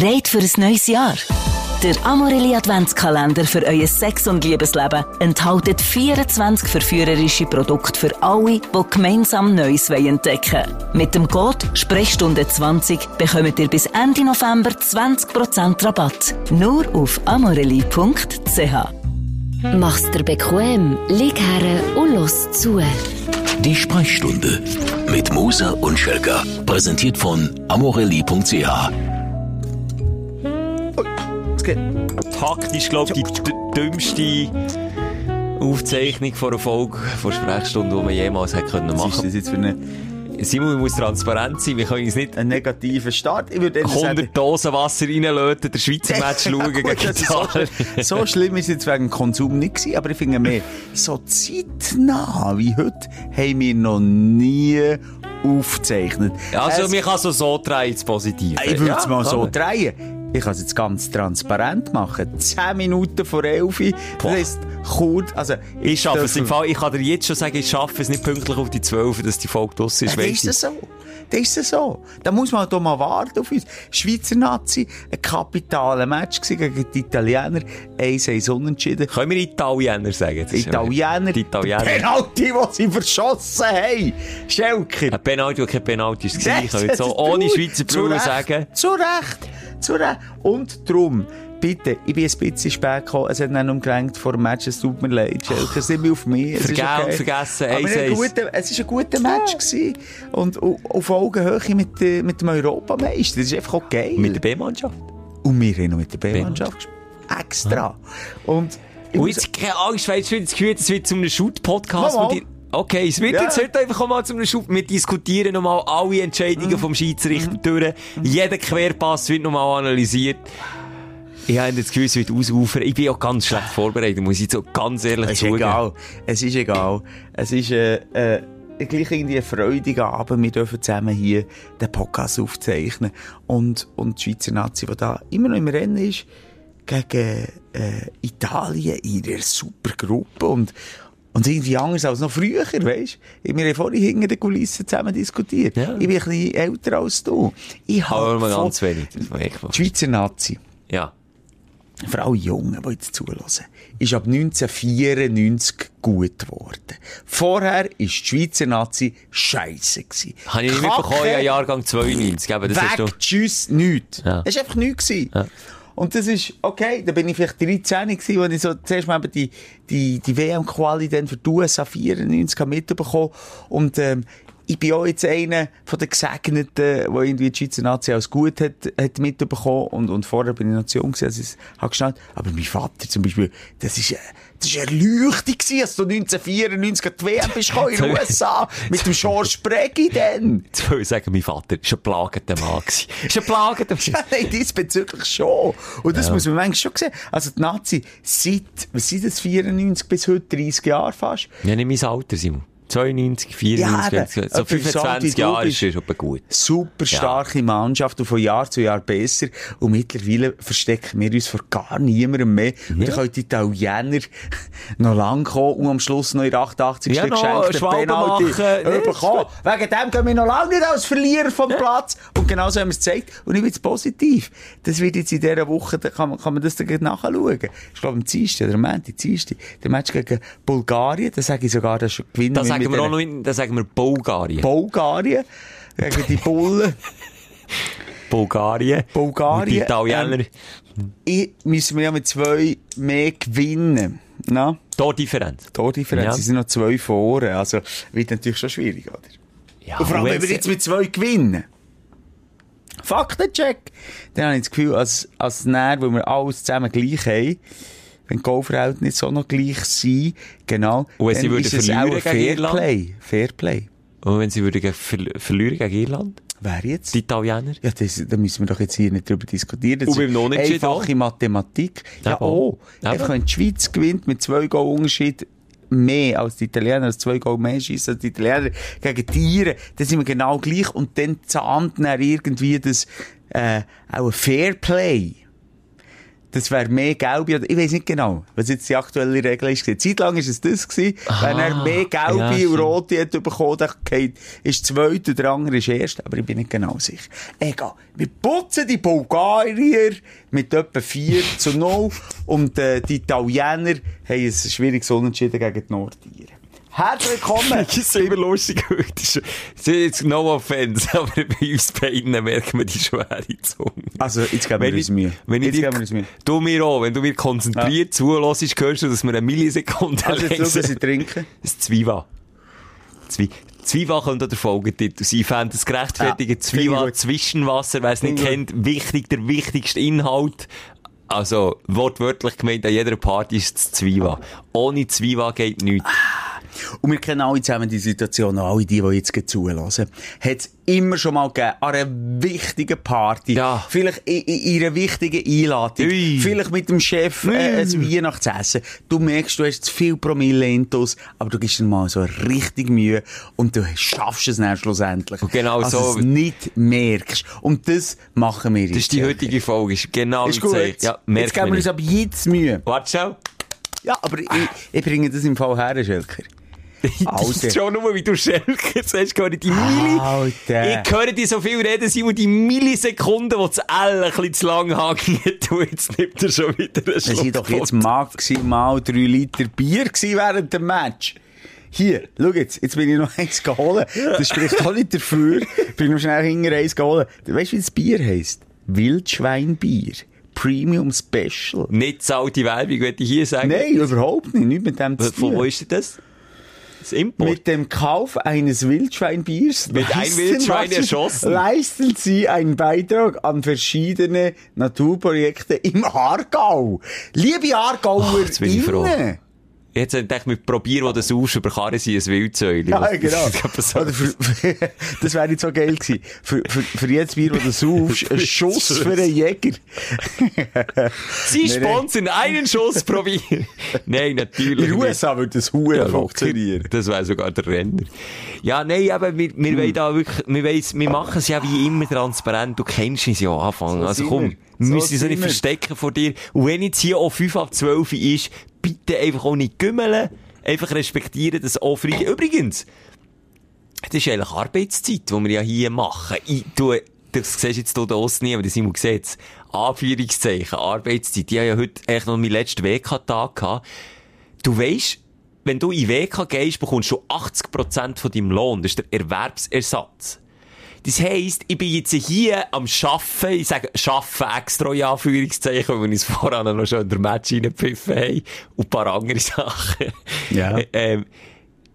Bereit für ein neues Jahr? Der Amorelli Adventskalender für euer Sex- und Liebesleben enthält 24 verführerische Produkte für alle, die gemeinsam Neues entdecken wollen. Mit dem Code Sprechstunde 20 bekommt ihr bis Ende November 20% Rabatt. Nur auf amorelli.ch. Mach's dir bequem, lieg her und los zu. Die Sprechstunde mit Musa und Schelka. Präsentiert von amorelli.ch. Taktisch, glaube ich, die dümmste Aufzeichnung von einer Folge von Sprechstunde, die man jemals hätte können Was ist machen das jetzt für eine, Simon, muss transparent sein. Wir können uns nicht ein negativer Start? Ich würde eher 100 Dosen Wasser reinlöten, der Schweizer Match schauen gegen das ist so, Italien. so schlimm ist es jetzt wegen dem Konsum nicht gewesen, aber ich finde mehr, so zeitnah wie heute haben wir noch nie aufgezeichnet. Also, Es- man kann so so drehen, das Positive. Ich würde es Ja, mal so drehen. Ich kann es jetzt ganz transparent machen. 10 Minuten vor 11 Uhr. Das heisst, kurz, also, Ich schaffe es im Fall, ich kann dir jetzt schon sagen, ich schaffe es nicht pünktlich auf die 12, dass die Folge draussen ist. Weisst ist das so. Dann ist das so. Da muss man doch mal warten auf uns. Schweizer Nazi, ein kapitaler Match gegen die Italiener. 1-1 unentschieden. Können wir Italiener sagen? Das Italiener. Die Italiener. Penalty, die sie verschossen haben. Schelker. Ein Penalty, kein Penalty war. Ich kann Das- jetzt so das- ohne Schweizer Recht, sagen. Zu Recht. Zu Recht. Und darum, bitte, ich bin ein bisschen spät gekommen. Es hat nicht umgelenkt vor dem Match. Es tut mir leid, Schelker. Es sind wir auf mich. Es ist Vergeben, okay. vergessen, Aber ein 1-1. guter, es war ein guter Match. Gewesen. Und au- auf Augenhöhe mit, äh, mit dem Europameister. Das ist einfach auch geil. Mit der B-Mannschaft. Und wir haben noch mit der B-Mannschaft. Extra. Und ich Und muss- jetzt keine Angst, weil ich das Gefühl, es wird zu einem Shoot-Podcast. Okay, es wird Ja. jetzt heute einfach mal zu einem Shoot. Wir diskutieren nochmal alle Mhm. Entscheidungen vom Schiedsrichter durch. Jeder Querpass wird nochmal analysiert. Ich habe das Gefühl, es wird ausufern. Ich bin auch ganz schlecht vorbereitet, muss ich so ganz ehrlich Es ist zugeben. egal. Es ist egal. Es ist äh, äh, gleich irgendwie ein freudiger Abend. Wir dürfen zusammen hier den Podcast aufzeichnen. Und, und die Schweizer Nazi, die da immer noch im Rennen ist, gegen äh, Italien in ihrer super Gruppe. Und, und irgendwie anders als noch früher, weißt du? Wir haben vorhin hinter den Kulissen zusammen diskutiert. Ja. Ich bin ein bisschen älter als du. Ich Aber habe von- ganz wenig. Die Schweizer Nazi Ja. Vor allem Jungen, die jetzt zulassen, ist ab 1994 gut geworden. Vorher ist die Schweizer Nazi scheisse gewesen. Habe ich nicht mitbekommen, ja, Jahrgang 92. Eben, das. Weg, tschüss, nichts. Ja. Das war einfach nichts. gewesen. Ja. Und das ist, okay, da bin ich vielleicht 13 gewesen, als ich so zuerst mal die, die, die WM-Quali dann für die USA 94 habe mitbekommen. Und, ähm, ich bin auch jetzt einer von den Gesegneten, der irgendwie die Schweizer Nazi als gut hat, hat mitbekommen. Und, und vorher bin ich noch zu jung gewesen, als ich es habe geschnallt. Aber mein Vater zum Beispiel, das ist, äh, das war erleuchtet gewesen, als du 1994 an die WM bist in den USA. Mit dem George Preggy dann. Jetzt will ich sagen, mein Vater war ein plagender Mann. Ist ein plagender Ja, nein, diesbezüglich schon. Und das muss man manchmal schon sehen. Also die Nazi, seit, was sind das, 94 bis heute, 30 Jahre fast. Ja, nicht mein Alter, Simon. 92, 94, Ja, so eben. Aber 25 so, Jahre ist etwa gut. Super starke Mannschaft und von Jahr zu Jahr besser. Und mittlerweile verstecken wir uns vor gar niemandem mehr. Und dann können die Italiener noch lang kommen und am Schluss noch in der 88. Ja, geschenkten Schwalben Penalty bekommen. Wegen dem gehen wir noch lange nicht als Verlierer vom Platz. Und genau so haben wir es gezeigt. Und ich bin jetzt positiv. Das wird jetzt in dieser Woche, da kann man, kann man das dann nachschauen. Ich glaube, am Dienstag, der Moment, Dienstag, der Match gegen Bulgarien, da sage ich sogar, das gewinnen Da sagen wir auch noch, in- da sagen wir Bulgarien. Bulgarien gegen die Bullen. Bulgarien. Bulgarien, die Italiener. ähm, ich, müssen wir ja mit zwei mehr gewinnen. Na? Tordifferenz. Tordifferenz, Ja. sie sind noch zwei vorne. Also, wird natürlich schon schwierig, oder? Ja, Und vor allem, wenn wir jetzt mit zwei gewinnen. Faktencheck. Dann habe ich das Gefühl, als, als näher, weil wir alles zusammen gleich haben, wenn die Goalverhältnisse so noch gleich sind, genau, Und wenn sie dann würden ist es auch? Fairplay. Fairplay. Und wenn sie würden ver verlieren gegen Irland? Wer jetzt? Die Italiener? Ja, das, da müssen wir doch jetzt hier nicht drüber diskutieren. Das Und beim ist Unentschieden Einfache Mathematik. Ja, Ja, oh. auch. Einfach, wenn die Schweiz gewinnt mit zwei Goal Unterschied mehr als die Italiener, als zwei Goal mehr schießen als die Italiener gegen Tiere, dann sind wir genau gleich und dann zahnt dann irgendwie das, äh, auch ein Fairplay. Das wäre mehr oder, ich weiß nicht genau, was jetzt die aktuelle Regel ist. Zeitlang ist es das gewesen, wenn er mehr Gelbe ja, und. Rote hat bekommen, geht, ist zweit und der andere ist erst, aber ich bin nicht genau sicher. Egal. Wir putzen die Bulgarier mit etwa 4 zu 0 und äh, die Italiener haben ein schwieriges Unentschieden gegen die Nordiren. Herzlich willkommen! Das ist immer lustig. Das ist- jetzt no offense, aber bei uns beiden merkt man die schwere Zunge. Also, jetzt geben wir ich, Mühe. wenn ich Jetzt dir, geben wir uns Mühe. du mir auch, wenn du mir konzentriert zuhörst, hörst du, dass wir eine Millisekunde Also, jetzt schauen, was sie trinken. Das Zwiebel. Zwie Zwiebel könnte auch der Folgetitel sein. Ich fände das gerechtfertige Ja, ich Zwiebel. Zwischenwasser, wer es nicht ich kennt, wichtig, der wichtigste Inhalt. Also, wortwörtlich gemeint, an jeder Party ist das Zwiebel. Ohne Zwiebel geht nichts. Und wir kennen alle zusammen die Situation, auch alle die, die jetzt zuhören. Hat es immer schon mal gegeben, an einer wichtigen Party. Ja. Vielleicht in, in einer wichtigen Einladung. Ui. Vielleicht mit dem Chef äh, ein Weihnachtsessen. Du merkst, du hast zu viel Promille intus, aber du gibst dir mal so richtig Mühe und du schaffst es dann schlussendlich. Und genau also so- es nicht merkst. Und das machen wir jetzt. Das ist die heutige Folge. Ist genau Ist gut. Zeichen. Ja, jetzt geben wir uns nicht. ab jetzt Mühe. Warte schon. Ja, aber ich, ich bringe das im Fall her, Schelker. Also. Schon nur, wie du Schelker sagst, höre ich die Milli. Alter. Ich höre dich so viel reden, Simon, die Millisekunden, wo das L ein bisschen zu lang hängt. Du, jetzt nimmt er schon wieder einen Es Schluck. waren doch jetzt maximal drei Liter Bier gewesen während dem Match. Hier, schau jetzt, jetzt bin ich noch eins geholt. Das spricht auch nicht dafür. bin noch schnell hinter eins geholt. Weißt du, wie das Bier heisst? Wildschweinbier. Premium Special. Nicht zahlte Werbung, würde ich hier sagen. Nein, überhaupt nicht. Nicht mit dem zu Von wo ist denn das? Das Import? Mit dem Kauf eines Wildschweinbiers Wird ein leisten- Wildschwein erschossen? leisten Sie einen Beitrag an verschiedene Naturprojekte im Aargau. Liebe Aargauer, jetzt bin ich froh. Jetzt dachte ich, mit probieren, wo du saufst, über Karre sie ein Wildsäule. Ja, genau. Das, das wäre jetzt so geil gewesen. Für, für, für jedes Bier, das du saufst, ein Schuss für einen Jäger. Sie sponsern einen Schuss pro Bier. Nein, natürlich In den nicht. USA würde das Huren Ja, funktionieren. Das wäre sogar der Renner. Ja, nein, aber wir, wir wollen da wirklich, wir, weiss, wir machen es ja wie immer transparent. Du kennst uns ja Anfang. So also komm, wir. wir müssen so sind nicht wir. verstecken vor dir. Und wenn jetzt hier auch 5 ab 12 ist, bitte einfach auch nicht gümmeln. Einfach respektieren, dass auch frei... Übrigens, das ist eigentlich Arbeitszeit, die wir ja hier machen. Ich, du, das siehst jetzt hier draussen nie, aber das Simon sieht es. Anführungszeichen, Arbeitszeit. Ich habe ja heute eigentlich noch meinen letzten WK-Tag gehabt. Du weisst, wenn du in WK gehst, bekommst du 80% von deinem Lohn. Das ist der Erwerbsersatz. Das heisst, ich bin jetzt hier am Schaffen, ich sage Schaffen extra in Anführungszeichen, weil wir uns voran noch schon in der Match reingepfiffen haben und ein paar andere Sachen. Ja. Ähm,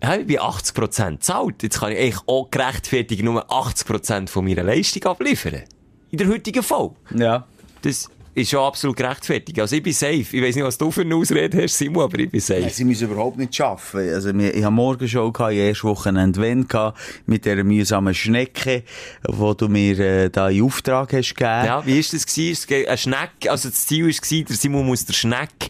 ja, ich bin 80% zahlt. Jetzt kann ich eigentlich auch gerechtfertigt nur 80% von meiner Leistung abliefern. In der heutigen Folge. Ja. Das ist schon absolut gerechtfertigt. Also ich bin safe. Ich weiß nicht, was du für eine Ausrede hast, Simon, aber ich bin safe. Ja, sie müssen überhaupt nicht arbeiten. Also, wir- ich habe morgen schon gehabt, ich erst Wochenende wenn gehabt, mit dieser mühsamen Schnecke, die du mir äh, da in Auftrag hast gegeben. Ja, wie ist das gewesen? Es geht- Ein Schneck, also das Ziel war, der Simon muss der Schneck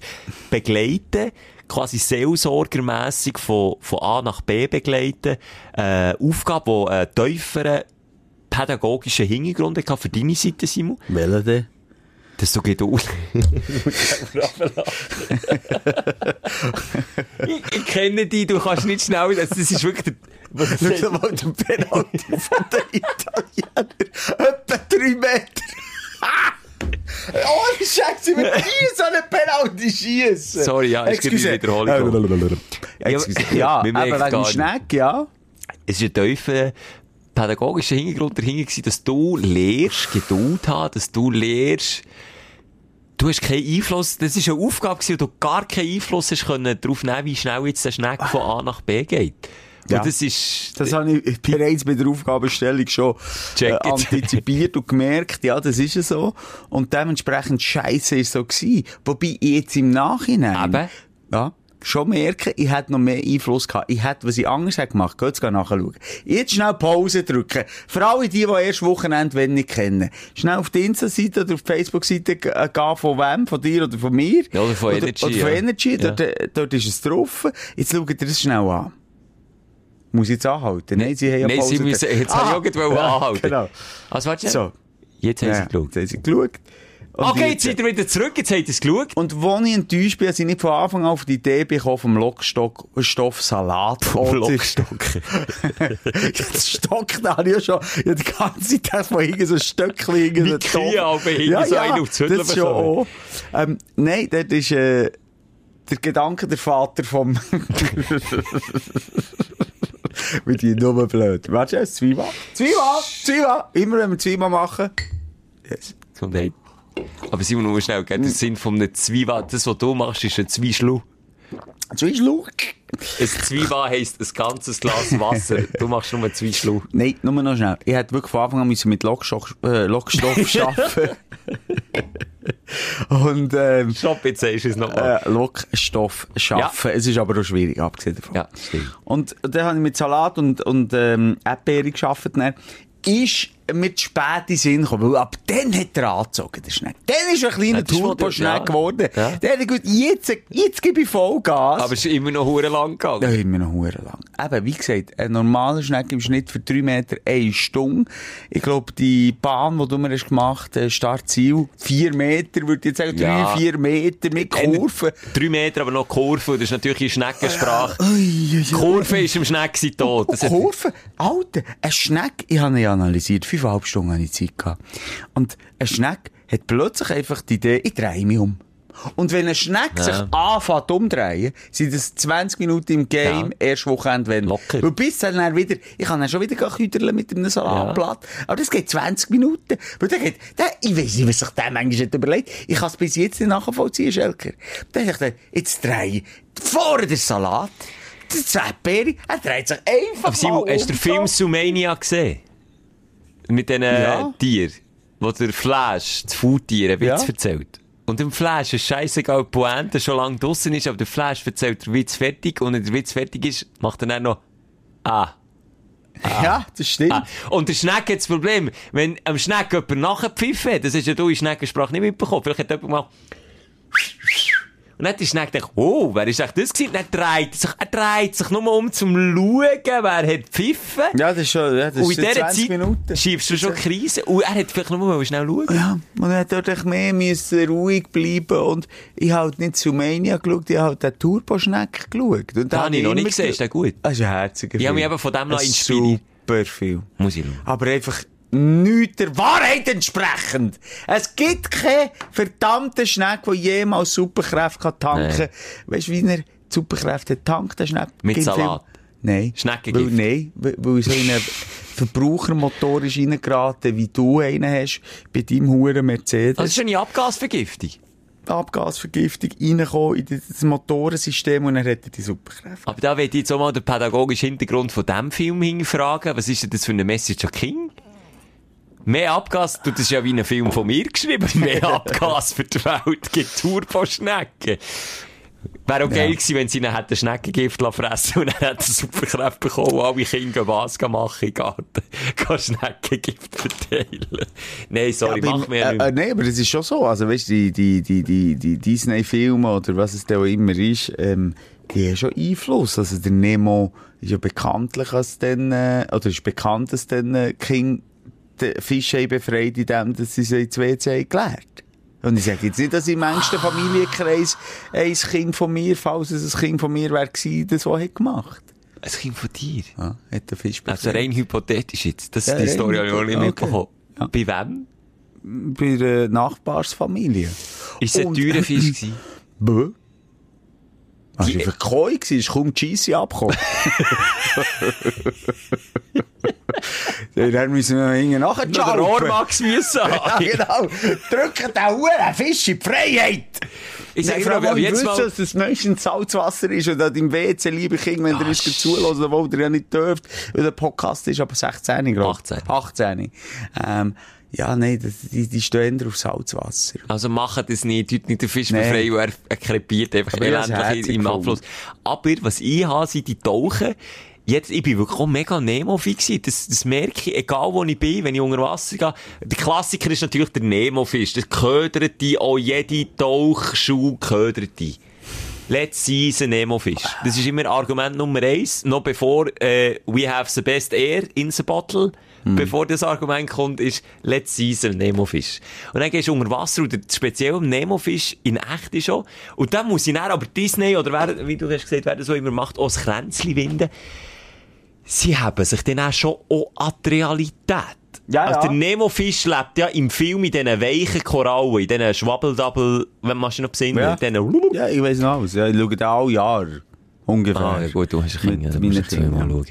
begleiten, quasi seelsorgermässig von, von A nach B begleiten. Äh, Aufgabe, die einen tieferen pädagogischen Hintergrund hatte für deine Seite, Simon. Welche denn? Das so geht aus. ich, ich kenne dich, du kannst nicht schnell, das, das ist wirklich der, was Schau mal den Penalty von den Italienern. Etwa drei Meter. Oh, Scheiße, wir müssen so einen Penalty schießen. Sorry, ja, gerade Excuse. eine Wiederholung. Excuse. Ja, wir eben merken wegen gar dem nicht. Schneck, ja. Es ist ein tiefer pädagogischer Hintergrund dahinter gewesen, dass du lehrst, Geduld haben, dass du lehrst, du hast keinen Einfluss, das ist eine Aufgabe gewesen, wo du gar keinen Einfluss hast können darauf nehmen, wie schnell jetzt der Schneck von A nach B geht. Ja. Und das ist, Das habe ich bereits bei der Aufgabenstellung schon äh, antizipiert und gemerkt, ja, das ist ja so. Und dementsprechend scheiße ist so gewesen. Wobei ich jetzt im Nachhinein, Eben. ja, schon merke, ich hätte noch mehr Einfluss gehabt. Ich hätte, was ich anders hätte gemacht, geht's gehen nachschauen. Jetzt schnell Pause drücken. Für alle die, die erst Wochenende wenn nicht kennen. Schnell auf die Insta-Seite oder auf die Facebook-Seite äh, gehen, von wem? Von dir oder von mir? Ja, oder von Energy, Oder von ja. Energy. Ja. Dort, äh, dort ist es drauf. Jetzt schaut ihr das schnell an. Muss ich jetzt anhalten? Nein, sie haben ja Nein, Pause. sie müssen, jetzt Ah, habe ich auch ja, anhalten. Genau. Also warte, So. jetzt haben sie Ja, geschaut. jetzt haben sie geschaut. Okay, jetzt seid ihr wieder zurück, jetzt habt ihr es geschaut. Und wo ich enttäuscht bin, dass ich nicht von Anfang an auf die Idee bekommen vom Lockstoff Salat. Vom Lockstock. das Stock, da habe ich ja schon ja, die ganze Zeit von irgend so ein Stöckchen, irgend Wie so Kühe aber hinten so einen auf die das schon auch. Ähm, nein, das ist, äh, der Gedanke, der Vater vom... Mit die nur blöd. Warte, jetzt Zwieback. Zwieback! Zwieback! Immer wenn wir Zwieback machen. Yes. Gesundheit. Aber Simon, nur schnell, gell? der Sinn von einem Zwieback, das, was du machst, ist ein Zwieschlu. Zwieschluch. Ein Zwieback heisst ein ganzes Glas Wasser. Du machst nur einen Zwieschlu. Nein, nur noch schnell. Ich hätte wirklich von Anfang an müssen mit Lockstoff, äh, Lockstoff arbeiten. Und, ähm, Stopp, jetzt sagst du es nochmal. äh, Lockstoff schaffen. Es ist aber auch schwierig, abgesehen davon. Ja, stimmt. Und dann habe ich mit Salat und, und ähm, Erdbeere gearbeitet. Dann ist mit spät in Sinn gekommen, weil ab dann hat er angezogen, der Schneck. Dann ist er ein kleiner Ja, Turbo-Schneck ja. geworden. Ja. Der hat gut, jetzt, jetzt gebe ich Vollgas. Aber es ist immer noch hure lang gegangen. Ja, immer noch hure lang. Eben, wie gesagt, ein normaler Schneck im Schnitt für drei Meter eine Stunde. Ich glaube, die Bahn, die du mir hast gemacht hast, Startziel, vier Meter, würde ich jetzt sagen, drei, vier Meter mit Kurven. Drei Meter, aber noch Kurve, das ist natürlich in Schneckensprache. Kurve ist im Schneck tot. Kurven? Alter, ein Schneck, ich habe ihn analysiert, fünfeinhalb Stunden habe ich Zeit gehabt. Und ein Schneck hat plötzlich einfach die Idee, ich drehe mich um. Und wenn ein Schneck Ja. sich anfängt umdrehen, sind das 20 Minuten im Game, Ja. erst Wochenende, wenn. Locker. Weil bis dann, dann wieder, ich kann dann schon wieder küderle mit einem Salatblatt. Aber das geht 20 Minuten. Weil der geht, der, ich weiss nicht, was sich der manchmal überlegt. Ich kann es bis jetzt nicht nachvollziehen, Schelker. Dann ich, jetzt drehe ich vorne den Salat, der Erdbeere, er dreht sich einfach Aber Simon, hast du den Film. Sumania gesehen? Mit diesen Ja. Tieren, wo der Flash, das Foodtier, einen Witz Ja. erzählt. Und dem Flash ist scheißegal, die Pointe schon lange draussen ist, aber der Flash erzählt den Witz fertig und wenn der Witz fertig ist, macht er dann noch Ah. Ja, das stimmt. ah. Und der Schneck hat das Problem, wenn am Schneck jemand nachgepfiffen hat, das hast ja du in Schneckensprache nicht mitbekommen, vielleicht hat jemand mal und dann der Schneck gedacht, oh, wer ist echt das gewesen? Dann dreht er sich, er dreht sich nur um zum Schauen, wer hat pfiffen. Ja, das ist schon, ja, das Und ist in dieser 20 Zeit Minuten. schiebst du schon Krise. Und er hat vielleicht nur mal schnell schauen. Ja, und er hat dort mehr müssen ruhig bleiben und ich habe halt nicht zu Mania geschaut, ich habe halt den Turboschneck geschaut. Und Den habe ich noch nicht gesehen, ist der gut? Das ist ein herziger Ich habe mich eben von dem Ein lassen inspirieren. Super Film. Muss ich schauen. Aber einfach nichts der Wahrheit entsprechend. Es gibt keinen verdammten Schneck, der jemals Superkräfte kann tanken kann. Weißt du, wie er Superkräfte tankt, der Schneck? Mit Salat. Film- Nein. Schneckengift. Weil, nein, weil, so in einen Verbrauchermotor ist reingeraten, wie du einen hast, bei deinem Huren Mercedes. Das ist eine Abgasvergiftung. Abgasvergiftung reinkommen in das Motorensystem und dann er die Superkräfte. Aber da will ich jetzt auch mal den pädagogischen Hintergrund von diesem Film hinterfragen. Was ist denn das für eine Message an King? Mehr Abgas, du, das ist ja wie ein Film von mir geschrieben. Mehr Abgas für die Welt gibt Turboschnecken. Wäre auch geil gewesen, wenn sie ihnen hätten Schneckengift fressen und dann hätten sie Superkräfte bekommen und alle Kinder was machen im Garten. Gehen Schneckengift verteilen. Nein, sorry, aber, mach mir ja äh, nicht. äh, Nein, aber das ist schon so. Also, weißt du, die, die, die, die, die Disney-Filme oder was es da auch immer ist, ähm, die haben schon Einfluss. Also, der Nemo ist ja bekanntlich als dann, äh, oder ist bekannt, dass dann äh, King den Fisch haben befreit, indem dass sie sie ins WC haben gelernt. Und ich sage jetzt nicht, dass im engsten Familienkreis ein Kind von mir, falls es ein Kind von mir wäre, das so hat gemacht. Ein Kind von dir. Ja, hat der Fisch Also rein hypothetisch jetzt. Das, Ja, die rein Story habe ich auch nicht mitbekommen. Ja. Bei wem? bei der Nachbarsfamilie. Ist es ein teurer Fisch gewesen? Bö. Die- war einfach Koi, gewesen, ist kaum die Scheisse abgekommen. Dann müssen wir hinten nachher der Rohrmax müssen Ja, genau. Drücken den Huren Fisch in die Freiheit. Ich sage vor allem, jetzt ich mal... dass das meistens Salzwasser ist und an deinem WC, liebe Kinder, wenn Ah, ihr sch- zuhört, obwohl ihr ja nicht dürft, weil der Podcast ist aber 16, glaube ich. 18. 18. Ähm, ja, nein, das, die, die stehen eher auf Salzwasser. Also machen das nicht, tut nicht den Fisch Nee. befreien, weil er, er krepiert einfach Aber elendlich im. Abfluss. Aber was ich habe, sind die Tauchen. Jetzt, ich bin wirklich auch mega Nemo-Fisch gewesen. Das, das merke ich, egal wo ich bin, wenn ich unter Wasser gehe. Der Klassiker ist natürlich der Nemo-Fisch. Das ködert die, auch jede Tauchschule ködert die. Let's see a Nemo-Fisch. Das ist immer Argument Nummer eins. Noch bevor, äh, we have the best air in the bottle. Bevor das Argument kommt, ist Let's Season Nemofisch. Und dann gehst du unter Wasser und speziell Nemofisch in echt ist schon. Und dann muss ich dann aber Disney oder wer, wie du hast gesagt, wer das so immer macht, auch das Kränzchen winden. Sie haben sich dann auch schon auch an die Realität. Ja, also ja. der Nemofisch lebt ja im Film in diesen weichen Korallen, in diesen Schwabbeldouble, wenn man sich noch besinnen, Ja. diesen Ja, ich weiß noch alles. Ja, ich schaue da alle Jahre. Ungefähr. Ah, ja gut, du hast musst du schauen.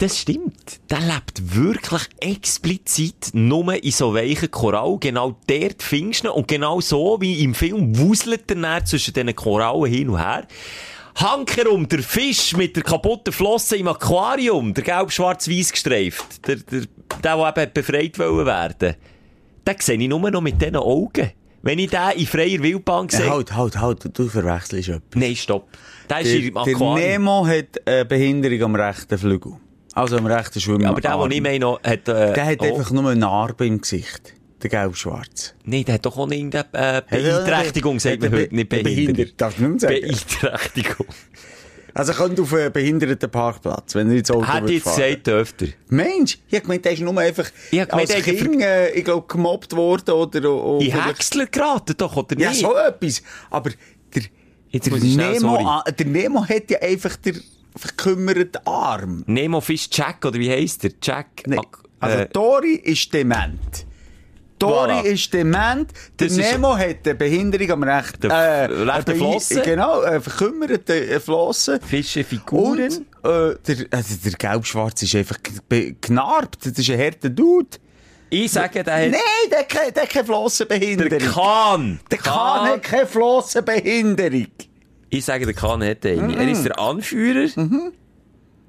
Das stimmt. Der lebt wirklich explizit nur in so weichen Korallen. Genau dort findest du. Und genau so wie im Film wuselt er dann zwischen diesen Korallen hin und her. Hankerum, der Fisch mit der kaputten Flosse im Aquarium, der gelb-schwarz-weiß gestreift, der, der, der, der eben befreit wollen werden, den sehe ich nur noch mit diesen Augen. Wenn ich den in freier Wildbahn sehe... Ja, halt, halt, halt, du- verwechselst etwas. Nein, stopp. Der ist Der, im der Aquarium. Nemo hat eine Behinderung am rechten Flügel. Also am rechten Schwimmen. Ja, aber der, den ich meine, noch, hat... Äh, Der hat auch- einfach nur eine Narbe im Gesicht. Der gelb-schwarz. Nein, der hat doch auch irgendeine äh, Beeinträchtigung, sagt man heute, nicht Be- behindert. darf ich nicht mehr sagen. Beeinträchtigung. Also könnte auf einen behinderten Parkplatz, wenn er ins Auto Hat jetzt gesagt, dürfte er. Mensch, ich hab gemeint, der ist nur einfach Ich gemeint, als der Kind, äh, ich glaube, gemobbt worden oder... oder In Häcksler geraten doch, oder Ja, nicht? so etwas. Aber der, Jetzt der, muss Nemo, sorry. der Nemo hat ja einfach den verkümmerten Arm. Nemo Fish Jack, oder wie heisst der? Jack... Nee. Also äh, Tori ist dement. Tori Voilà. ist dement. Der Das ist- Nemo hat eine Behinderung am rechten, äh, rechten. Genau, eine verkümmerte äh, Flosse. Fische Und Figuren. äh, der, also der Gelbschwarz ist einfach gnarbt. Das ist ein harter Dude. Ich sage, der hat... Nein, der, der hat keine Flossenbehinderung. Der Kahn. Der Kahn hat keine Flossenbehinderung. Ich sage, der Kahn hat eine. Mhm. Er ist der Anführer.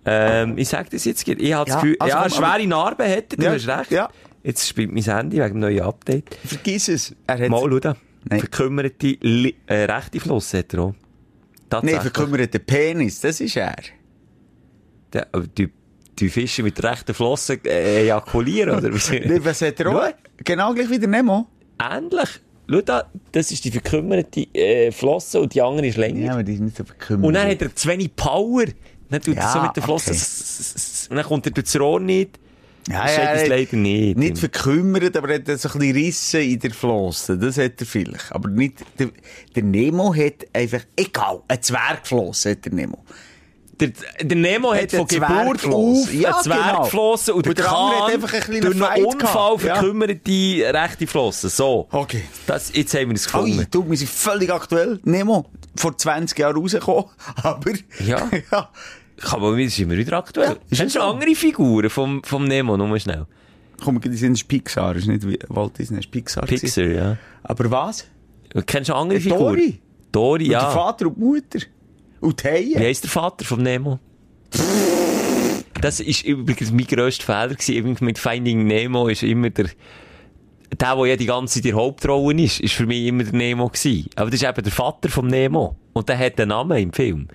Ähm, ich sage das jetzt, ich habe das Ja, Gefühl, also ja, schwere Narben hat er, du Ja, hast recht. ja. Jetzt spielt mein Handy wegen dem neuen Update. Vergiss es. Er hat Mal schauen. Nein. Verkümmerte äh, rechte Flosse hat er auch. Nein, verkümmerten Penis, das ist er. Der- die, die Fische mit rechten Flossen äh, ejakulieren, oder? Nee, was hat er auch? Genau gleich wie der Nemo. Ähnlich. Schau da, das ist die verkümmerte äh, Flosse und die andere ist länger. Ja, aber die ist nicht so verkümmert. Und dann hat er zu wenig Power. Dann tut er Ja, so mit der Flosse. okay. Und dann kommt er durchs Rohr nicht. ja, das ja, hat leider nicht. Nicht verkümmert, aber er hat so ein bisschen Risse in der Flosse. Das hat er vielleicht. Aber nicht, der, der Nemo hat einfach, egal, eine Zwergflosse hat der Nemo. Der, der Nemo hat Hat von Geburt auf Ja, eine Zwergflosse und der Und der Kahn einfach kleinen durch einen Unfall gehabt. Ja. verkümmerte rechte Flosse. So. Okay. Das, jetzt haben wir es gefunden. Ui, du, wir sind völlig aktuell. Nemo, vor 20 Jahren rausgekommen. Aber, Ja. ja. Das ist immer wieder aktuell. Ja, Kennst du andere Figuren vom, vom Nemo? Nur schnell. Komm, die sind Pixar, ist nicht Walt Disney, ist Pixar. gewesen. Pixar, ja. Aber was? Kennst du andere Figuren? Dory. Dory, Und der ja. Vater und die Mutter. Und Haie. Wie heisst der Vater vom Nemo? Das ist übrigens mein grösster Fehler gewesen. Mit Finding Nemo ist immer der, der, der ja die ganze Zeit in der Hauptrolle ist, ist für mich immer der Nemo gewesen. Aber das ist eben der Vater vom Nemo. Und der hat einen Namen im Film.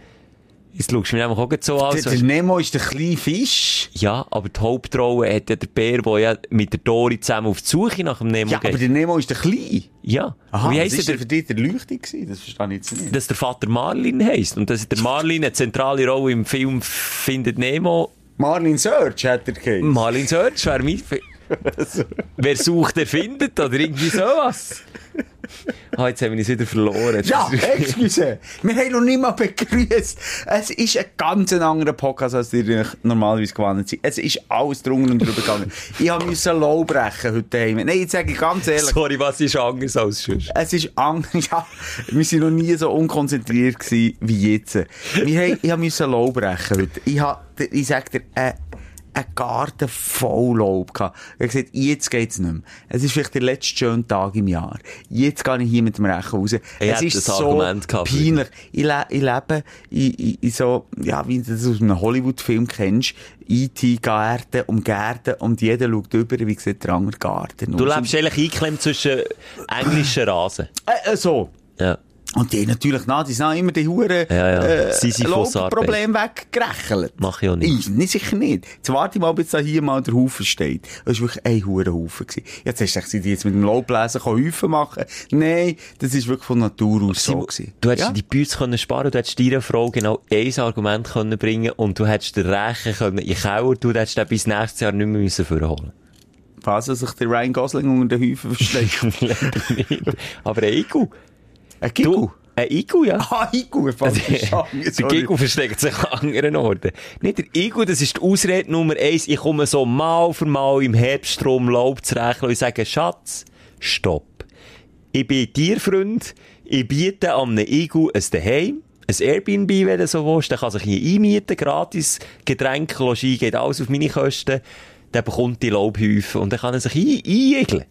Jetzt schaust du mir einfach auch so an. Der, der Nemo ist der kleine Fisch. Ja, aber die Hauptrolle hat ja der Bär, der ja mit der Dory zusammen auf die Suche nach dem Nemo Ja, aber geht. der Nemo ist der kleine. Ja. Aha, wie heisst ist der? für dich der Leuchtung gewesen? Das verstehe ich jetzt nicht. dass der Vater Marlin heisst. Und dass der Marlin eine zentrale Rolle im Film findet Nemo. Marlin Search hat er geheißen. Marlin Search wäre mein... Fi- Wer sucht, der findet, oder irgendwie sowas. Ah, jetzt haben wir uns wieder verloren. Ja, excuse. Wir haben noch nicht mal begrüßt. Es ist ein ganz anderer Podcast, als ihr normalerweise gewohnt seid. Es ist alles drunter und drüber gegangen. Ich habe müssen Low brechen heute daheim. Nein, jetzt sage ich ganz ehrlich. Sorry, was ist anders als sonst? Es ist anders. Ja, wir sind noch nie so unkonzentriert gewesen wie jetzt. Wir haben, ich musste Laub brechen heute. Ich ich sag dir, äh, einen Garten voll Laub gehabt. Ich gesagt, jetzt geht's nicht mehr. Es ist vielleicht der letzte schöne Tag im Jahr. Jetzt gehe ich hier mit dem Rechen raus. es hätte ist so peinlich. Ich, le ich lebe in, in, in so, ja, wie du das aus einem Hollywood-Film kennst, E.T. Gärten um Gärten und jeder schaut über, wie sieht der andere Garten Du aus. lebst eigentlich eingeklemmt zwischen englischen Rasen. Äh, äh, so. Ja. Und die haben natürlich nach, die sind immer die Huren, Ja, ja. äh. Problem weggerechelt. Mach ich auch nicht. Nein, sicher nicht. Jetzt warte ich mal, bis da hier mal der Haufen steht. Das war wirklich ein Hurenhaufen. gewesen. Jetzt hast du gesagt, die jetzt mit dem Laubbläser Häufen machen Nein, das ist wirklich von Natur aus so Simon, gewesen. du hättest ja? die Bütze können sparen, du hättest deiner Frau genau ein Argument können bringen und du hättest den Rechen können in Keller, du hättest den bis nächstes Jahr nicht mehr müssen vorholen. Was, dass sich der Ryan Gosling unter den Häufen versteckt. Nicht. Aber Igu. Ein Gigu? Ein Igu, ja. Ah, Gigu, falsch verstanden. Der sorry. Igu versteckt sich an anderen Orten. Nicht der Igu, das ist die Ausrede Nummer eins. Ich komme so mal für mal im Herbststrom Laub zu rechnen und sage, Schatz, stopp. Ich bin Tierfreund, ich biete an einem Igu ein Daheim, ein Airbnb, wenn du so willst, der kann sich hier einmieten, gratis, Getränke, Logis, geht alles auf meine Kosten, der bekommt die Laubhäufe und dann kann er sich ein einigeln.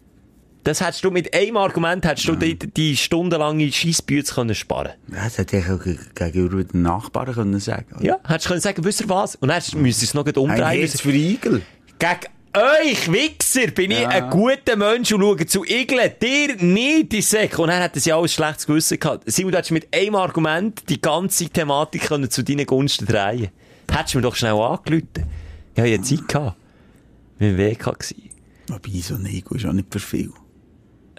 Das hättest du mit einem Argument, hättest du die, die stundenlange Scheissbüte können sparen Ja, das hätte ich auch ge- gegenüber den Nachbarn können sagen. oder? Ja, hättest du können sagen, wisst ihr was? Und dann hättest- müsstest du es noch gleich Ein umdrehen. Herz für Igel. Gegen euch, Wichser, bin ich Ja. ein guter Mensch und schaue zu Igeln. Dir nicht, die Säcke. Und dann hätten sie alles schlechtes Gewissen gehabt. Simon, du hättest mit einem Argument die ganze Thematik können zu deinen Gunsten drehen Hättest du mir doch schnell angerufen. Ich hatte ja Zeit gehabt. Wir waren WK. gewesen. Wobei, so ein Igel ist auch nicht für viel.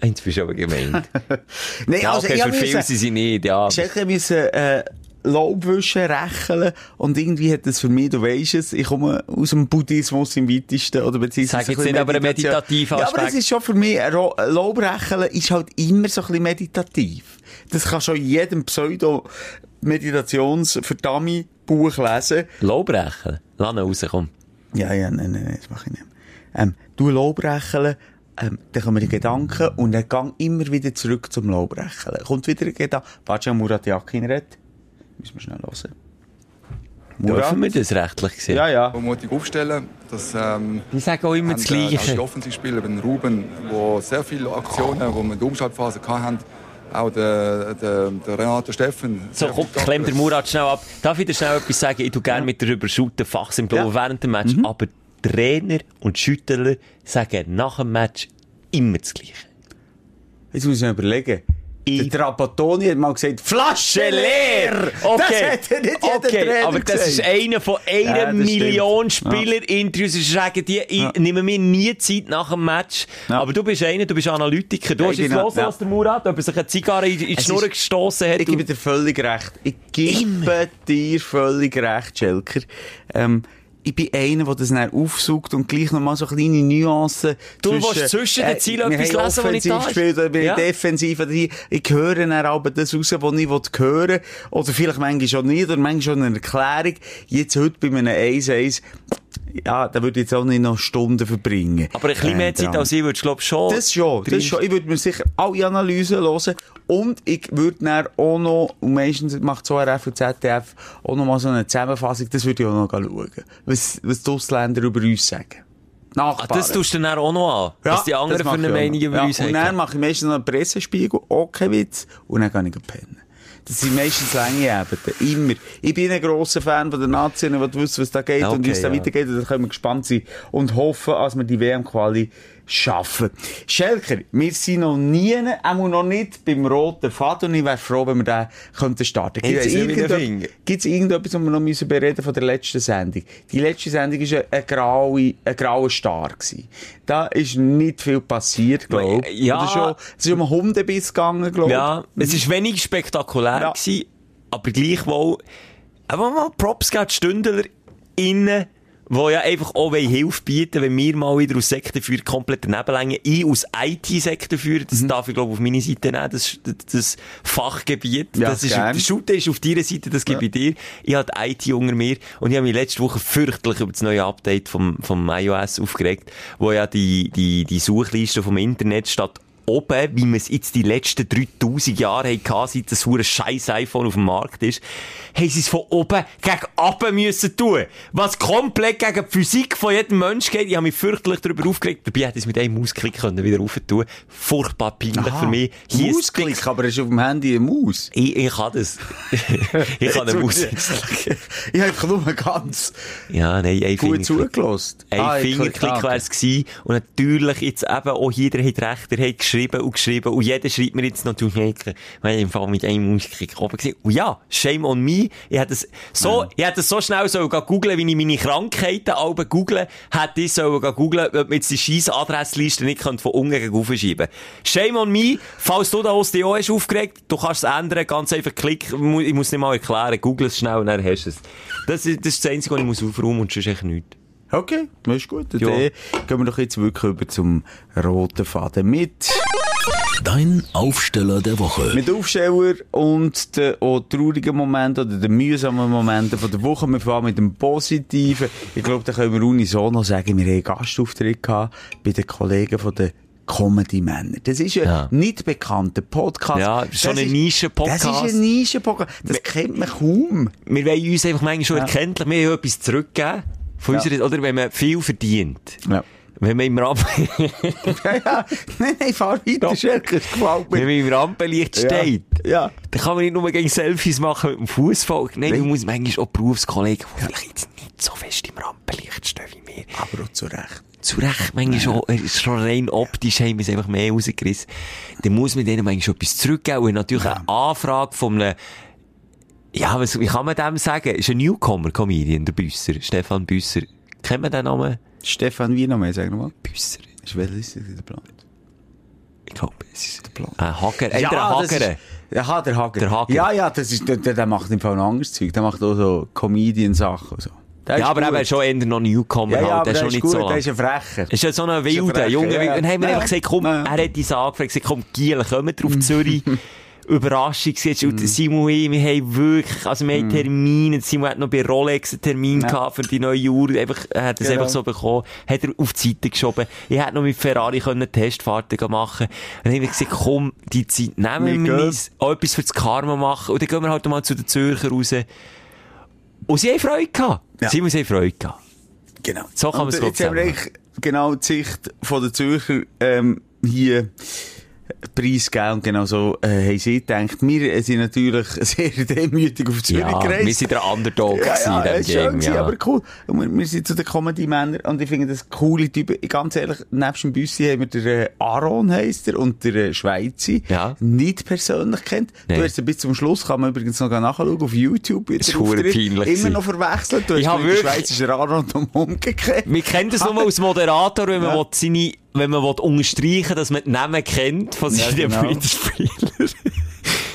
Jetzt bist du aber gemeint. Nein, ja, also, okay, ich für hab viel müssen- sind sie nicht, ja. Ich müssen, äh, Laubwischen rächeln und irgendwie hat das für mich, du weisst es, ich komme aus dem Buddhismus im weitesten oder beziehungsweise Sag jetzt nicht, aber ein meditativer Ja, aber Aspekt. das ist schon für mich, ein Laubrächeln ist halt immer so ein bisschen meditativ. Das kann schon jedem Pseudo-Meditations-Verdammi-Buch lesen. Laubrechen. Lass ihn raus, komm. Ja, ja, nein, nein, nein, das mache ich nicht. Ähm, du Laubrächeln, ähm, dann kommen die Gedanken und dann gang immer wieder zurück zum Laubrächeln. Kommt wieder ein Gedanke. Warte, Murat Yakin redet. Müssen wir schnell hören. Dürfen wir das rechtlich gesehen? Ja, ja. mutig aufstellen. Das ähm, Die sagen auch immer das äh, auch die Gleiche. Offensivspieler, den Ruben, wo sehr viele Aktionen, wo wir in der Umschaltphase hatten, auch der, der, der Renato Steffen. So, komm, klemm der. Murat schnell ab. Darf ich dir schnell etwas sagen? Ich tu gerne mit dir über Shooten, Fachsimpel Ja. Mhm. während dem Match. Aber Trainer und Schüttler sagen nach dem Match immer das Gleiche. Jetzt muss ich mir überlegen. Ich- Der Trapattoni hat mal gesagt, Flasche leer! Okay, Das hat er nicht jeder okay. Trainer aber das ist einer von einer Ja, Million stimmt. Spieler-Interviews. Ich sage dir, ich nehme mir nie Zeit nach dem Match. Ja. Aber du bist einer, du bist Analytiker. Du Ja, hast jetzt bin- los, ja. was der Murat, ob er sich eine Zigarre in in die Es Schnur gestossen hat. Ich gebe dir völlig recht. Ich gebe dir völlig recht, Schelker. Ähm, ich bin einer, der das dann aufsucht und gleich noch mal so kleine Nuancen Du willst zwischen den Zielen wir etwas lesen, was nicht da ist. gespielt, oder Ja. defensiv, oder ich, ich höre dann aber das raus, was ich will hören Oder vielleicht manchmal schon nicht, oder manchmal schon eine Erklärung. Jetzt heute bei einem 1-1, ja, da würde ich jetzt auch nicht noch Stunden verbringen. aber ein bisschen mehr Äh, Zeit als ich würdest du, glaube schon. Das schon, das schon. Ich würde mir sicher alle Analysen hören. Und ich würde dann auch noch, und meistens macht so RF und ZDF auch noch mal so eine Zusammenfassung, das würde ich auch noch schauen. Was, was die Ausländer über uns sagen. Ah, Nachbarn. das tust du dann auch noch an. was die anderen für eine Meinung über ja, uns Und haben. dann mache ich meistens noch einen Pressespiegel, auch kein Witz, und dann gehe ich pennen. Das sind meistens lange Abende. Immer. Ich bin ein grosser Fan von der Nation, die wissen, was da geht und wie es da Okay, ja. weitergeht. Und da können wir gespannt sein und hoffen, dass wir die WM-Quali schaffen. Schelker, wir sind noch nie, auch noch nicht beim roten Faden und ich wäre froh, wenn wir den könnten starten. Ich Gibt's weiss nicht, wie der irgende- Finger. Gibt's irgendetwas, was wir noch müssen bereden von der letzten Sendung? Die letzte Sendung war ein, graue, ein grauer Star. Gewesen. Da ist nicht viel passiert, glaube ich. Ja. Oder schon, es ist um einen Hundebiss gegangen, glaube ich. Ja, es ist wenig spektakulär Ja. gewesen, aber gleichwohl, aber mal Props geben, die Stündler innen, die ja einfach auch Hilfe bieten, wenn wir mal wieder aus Sektenführer komplett daneben. Ich aus IT-Sektenführer, das Mhm. darf ich glaube auf meine Seite nehmen, das, das, das Fachgebiet. Ja, das ist, gern. Shooter ist auf deiner Seite, das gebe ich dir. Ich die IT unter mir und ich habe mich letzte Woche fürchterlich über das neue Update vom, vom iOS aufgeregt, wo ja die, die, die Suchliste vom Internet statt oben, wie wir es jetzt die letzten 3000 Jahre hatten, seit das hure scheiß iPhone auf dem Markt ist, haben sie es von oben gegen unten müssen tun. Was komplett gegen die Physik von jedem Mensch geht. Ich habe mich fürchterlich darüber aufgeregt. Dabei hätte ich es mit einem Mausklick können wieder rauf tun. Furchtbar peinlich für mich. Hier ist Mausklick, aber es ist auf dem Handy eine Maus. ich, ich kann das. ich kann eine Maus. ich habe nur ganz Ja, nein, ein gut Fingerklick. zugelassen. Ein Ah, Fingerklick klick- wäre es gewesen. Und natürlich jetzt eben auch hier, der hat recht, der hat geschrieben, geschrieben und geschrieben. Und jeder schreibt mir jetzt noch, du Schnecke, weil ich im Fall mit einem Musiker oben gesehen. Und ja, shame on me. Ich hätte das so, ich hätte das so schnell so googeln, wie ich meine Krankheiten alle googeln, hätte ich so googeln, ob man jetzt die scheiß Adressliste nicht von unten aufschieben. Shame on me. Falls du da aus dir auch hast aufgeregt, du kannst es ändern, ganz einfach klick, ich muss nicht mal erklären, google es schnell und dann hast du es. Das ist, das ist das Einzige, was ich muss aufräumen und sonst echt nichts. Okay, das ist gut. Dann Ja. gehen wir doch jetzt wirklich über zum roten Faden mit. Dein Aufsteller der Woche. Mit Aufsteller und den auch traurigen Momenten oder den mühsamen Momenten von der Woche. Wir fahren mit dem Positiven. Ich glaube, da können wir unisono sagen, wir haben einen Gastauftritt gehabt bei den Kollegen von den Comedy-Männer. Das ist ein Ja. nicht bekannter Podcast. Ja, Das so ein ist- Nischen-Podcast. Das ist ein Nischen-Podcast. Das kennt man kaum. Wir wollen uns einfach manchmal schon Ja. erkenntlich, wir haben etwas zurückgeben. Von Ja. unserer, oder wenn man viel verdient. Ja. Wenn man im, Ramp ja, ja. Nein, nein, fahr weiter, Schelke. Das gefällt wenn mir. man im Rampenlicht steht, Ja. dann kann man nicht nur gegen Selfies machen mit dem Fußvolk. Nein, Nein. man muss manchmal auch Berufskollegen, die vielleicht jetzt nicht so fest im Rampenlicht stehen wie wir. Aber auch zu Recht. Zu Recht, manchmal schon, äh, schon rein optisch haben wir es einfach mehr rausgerissen. Dann muss man denen manchmal etwas zurückgeben. Und natürlich eine Anfrage von einem, ja, was, wie kann man dem sagen? Ist ein Newcomer-Comedian, der Büsser, Stefan Büsser. Kennt man den Namen? Stefan, wie noch mehr, sag nochmal. Büsser. Ist welches ist der Plan? Ich glaube, es ist der Plan. Ein Hager. Ja, der ist- Aha, der Hager. Der Hager. Ja, ja, das ist, der, der macht im Fall ein anderes Zeug. Der macht auch so Comedian-Sachen und so. Der Ja, ist aber gut. eben schon eher noch Newcomer Ja, ja, halt. Der ist schon ist nicht gut, so. der ist ein Frecher. Ist ja so ein ein wilder, Frecher, junger, ja, ja. Dann haben wir Ja. einfach gesagt, komm, Ja. er hat uns angefragt, gesagt, komm, Giel, kommt drauf Zürich. Überraschung jetzt. Und Mhm. Simon und ich, wir haben wirklich, also wir haben Termine. Simon hat noch bei Rolex einen Termin Ja. gehabt für die neue Uhr. Einfach, er hat es Genau. einfach so bekommen. Hat er auf die Seite geschoben. Ich hätte noch mit Ferrari können Testfahrten machen Dann haben wir gesagt, komm, die Zeit nehmen Wir wir uns, auch etwas für das Karma machen. Und dann gehen wir halt mal zu den Zürcher raus. Und sie haben Freude gehabt. Ja. Simon, sie haben Freude gehabt. Genau. So kann man es, Jetzt haben wir genau die Sicht von der Zürcher ähm, hier preisgegeben und genau so äh, haben sie gedacht. Wir sind natürlich sehr demütig auf Zürich Ja, gereist. wir sind der Underdog ja, ja, in dem Game, gewesen, ja. aber cool. Und wir, wir sind zu den Comedy-Männern und ich finde das coole Typen. Ganz ehrlich, nebst dem Büssi haben wir den äh, Aaron heisst er und der äh, Schweizer Ja. nicht persönlich kennt. Nein. Du hast ihn bis zum Schluss, kann man übrigens noch nachschauen auf YouTube. Das ist peinlich Immer noch verwechselt. Du Ich hast wirklich- Schweizer Aaron um umgekehrt. Wir kennen das nur als Moderator, wenn man Ja. seine, wenn man will unterstreichen dass man die Namen kennt von Ja, seinen genau. Mitspielern.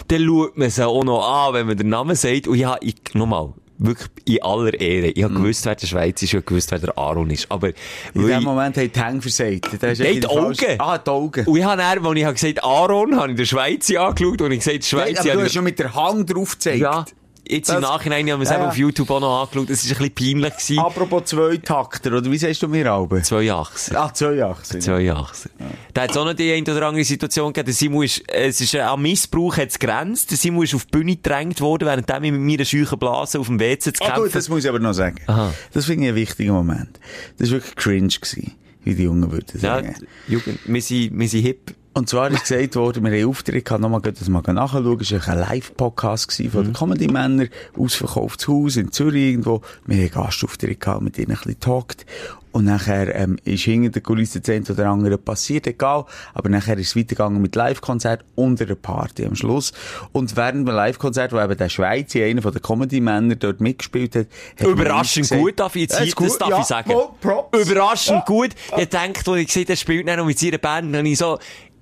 Dann schaut man sie auch noch an, wenn man den Namen sagt. Und ja, ich, nochmal, wirklich in aller Ehre. Ich habe gewusst, wer der Schweiz ist, ich habe gewusst, wer der Aaron ist. Aber, In dem Moment haben die Hänge versagt. Nein, die falsch- Augen. Ah, die Augen. und ich habe dann, als ich habe gesagt Aaron, habe ich den Schweizer angeschaut und ich gesagt, Schweizer. aber du habe hast schon mit der Hand drauf gezeigt. ja, jetzt im Das- Nachhinein haben wir es Ja, eben ja. auf YouTube auch noch angeschaut. Es war ein bisschen peinlich. Gewesen. Apropos Zweitakter, oder wie sagst du mir, Alben? Zwei Achsen. Ah, zwei Achsen. Zwei Achsen. Da hat es auch noch die eine oder andere Situation gegeben. Simon ist, es ist, am Missbrauch hat es grenzt. Simon ist auf die Bühne gedrängt worden, während ich mit meiner scheuchen Blase auf dem WC zu Ah, kämpfen. gut, das muss ich aber noch sagen. Aha. Das finde ich einen wichtigen Moment. Das war wirklich cringe, gewesen, wie die Jungen würden ja, sagen. Jugend, wir sind, wir sind hip. Und zwar ist gesagt worden, wir haben einen Auftritt gehabt, nochmal das mal nachschauen. Es war ein Live-Podcast von den Comedy-Männern, ausverkauftes Haus in Zürich irgendwo. Wir haben einen Gastauftritt gehabt, mit ihnen ein bisschen talkt. Und nachher, ähm, ist hinter der Kulisse das eine oder andere passiert, egal. Aber nachher ist es weitergegangen mit Live-Konzert und einer Party am Schluss. Und während dem Live-Konzert, wo eben der Schweizer, einer von den Comedy-Männern dort mitgespielt hat, hat Überraschend gut, darf ich jetzt Ja, hier, das darf ja, ich sagen. Props. Überraschend Ja. gut. Ich denke, als ich gesehen habe, er spielt dann noch mit seiner Band, dann ich so,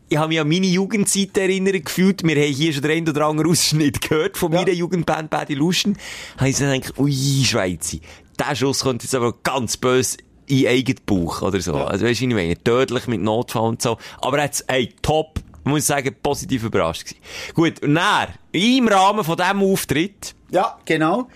ich habe mich an meine Jugendzeit erinnert gefühlt. Wir haben hier schon den einen oder anderen Ausschnitt gehört von Ja. meiner Jugendband Bad Illusion. Habe ich so gedacht, ui, Schweizer. Der Schuss kommt jetzt aber ganz böse in eigenen Bauch oder so. Also weißt du, ich meine? Tödlich mit Notfall und so. Aber jetzt, ey, top. Ich muss sagen, positiv überrascht gewesen. Gut, und dann, im Rahmen von diesem Auftritt, Ja, genau.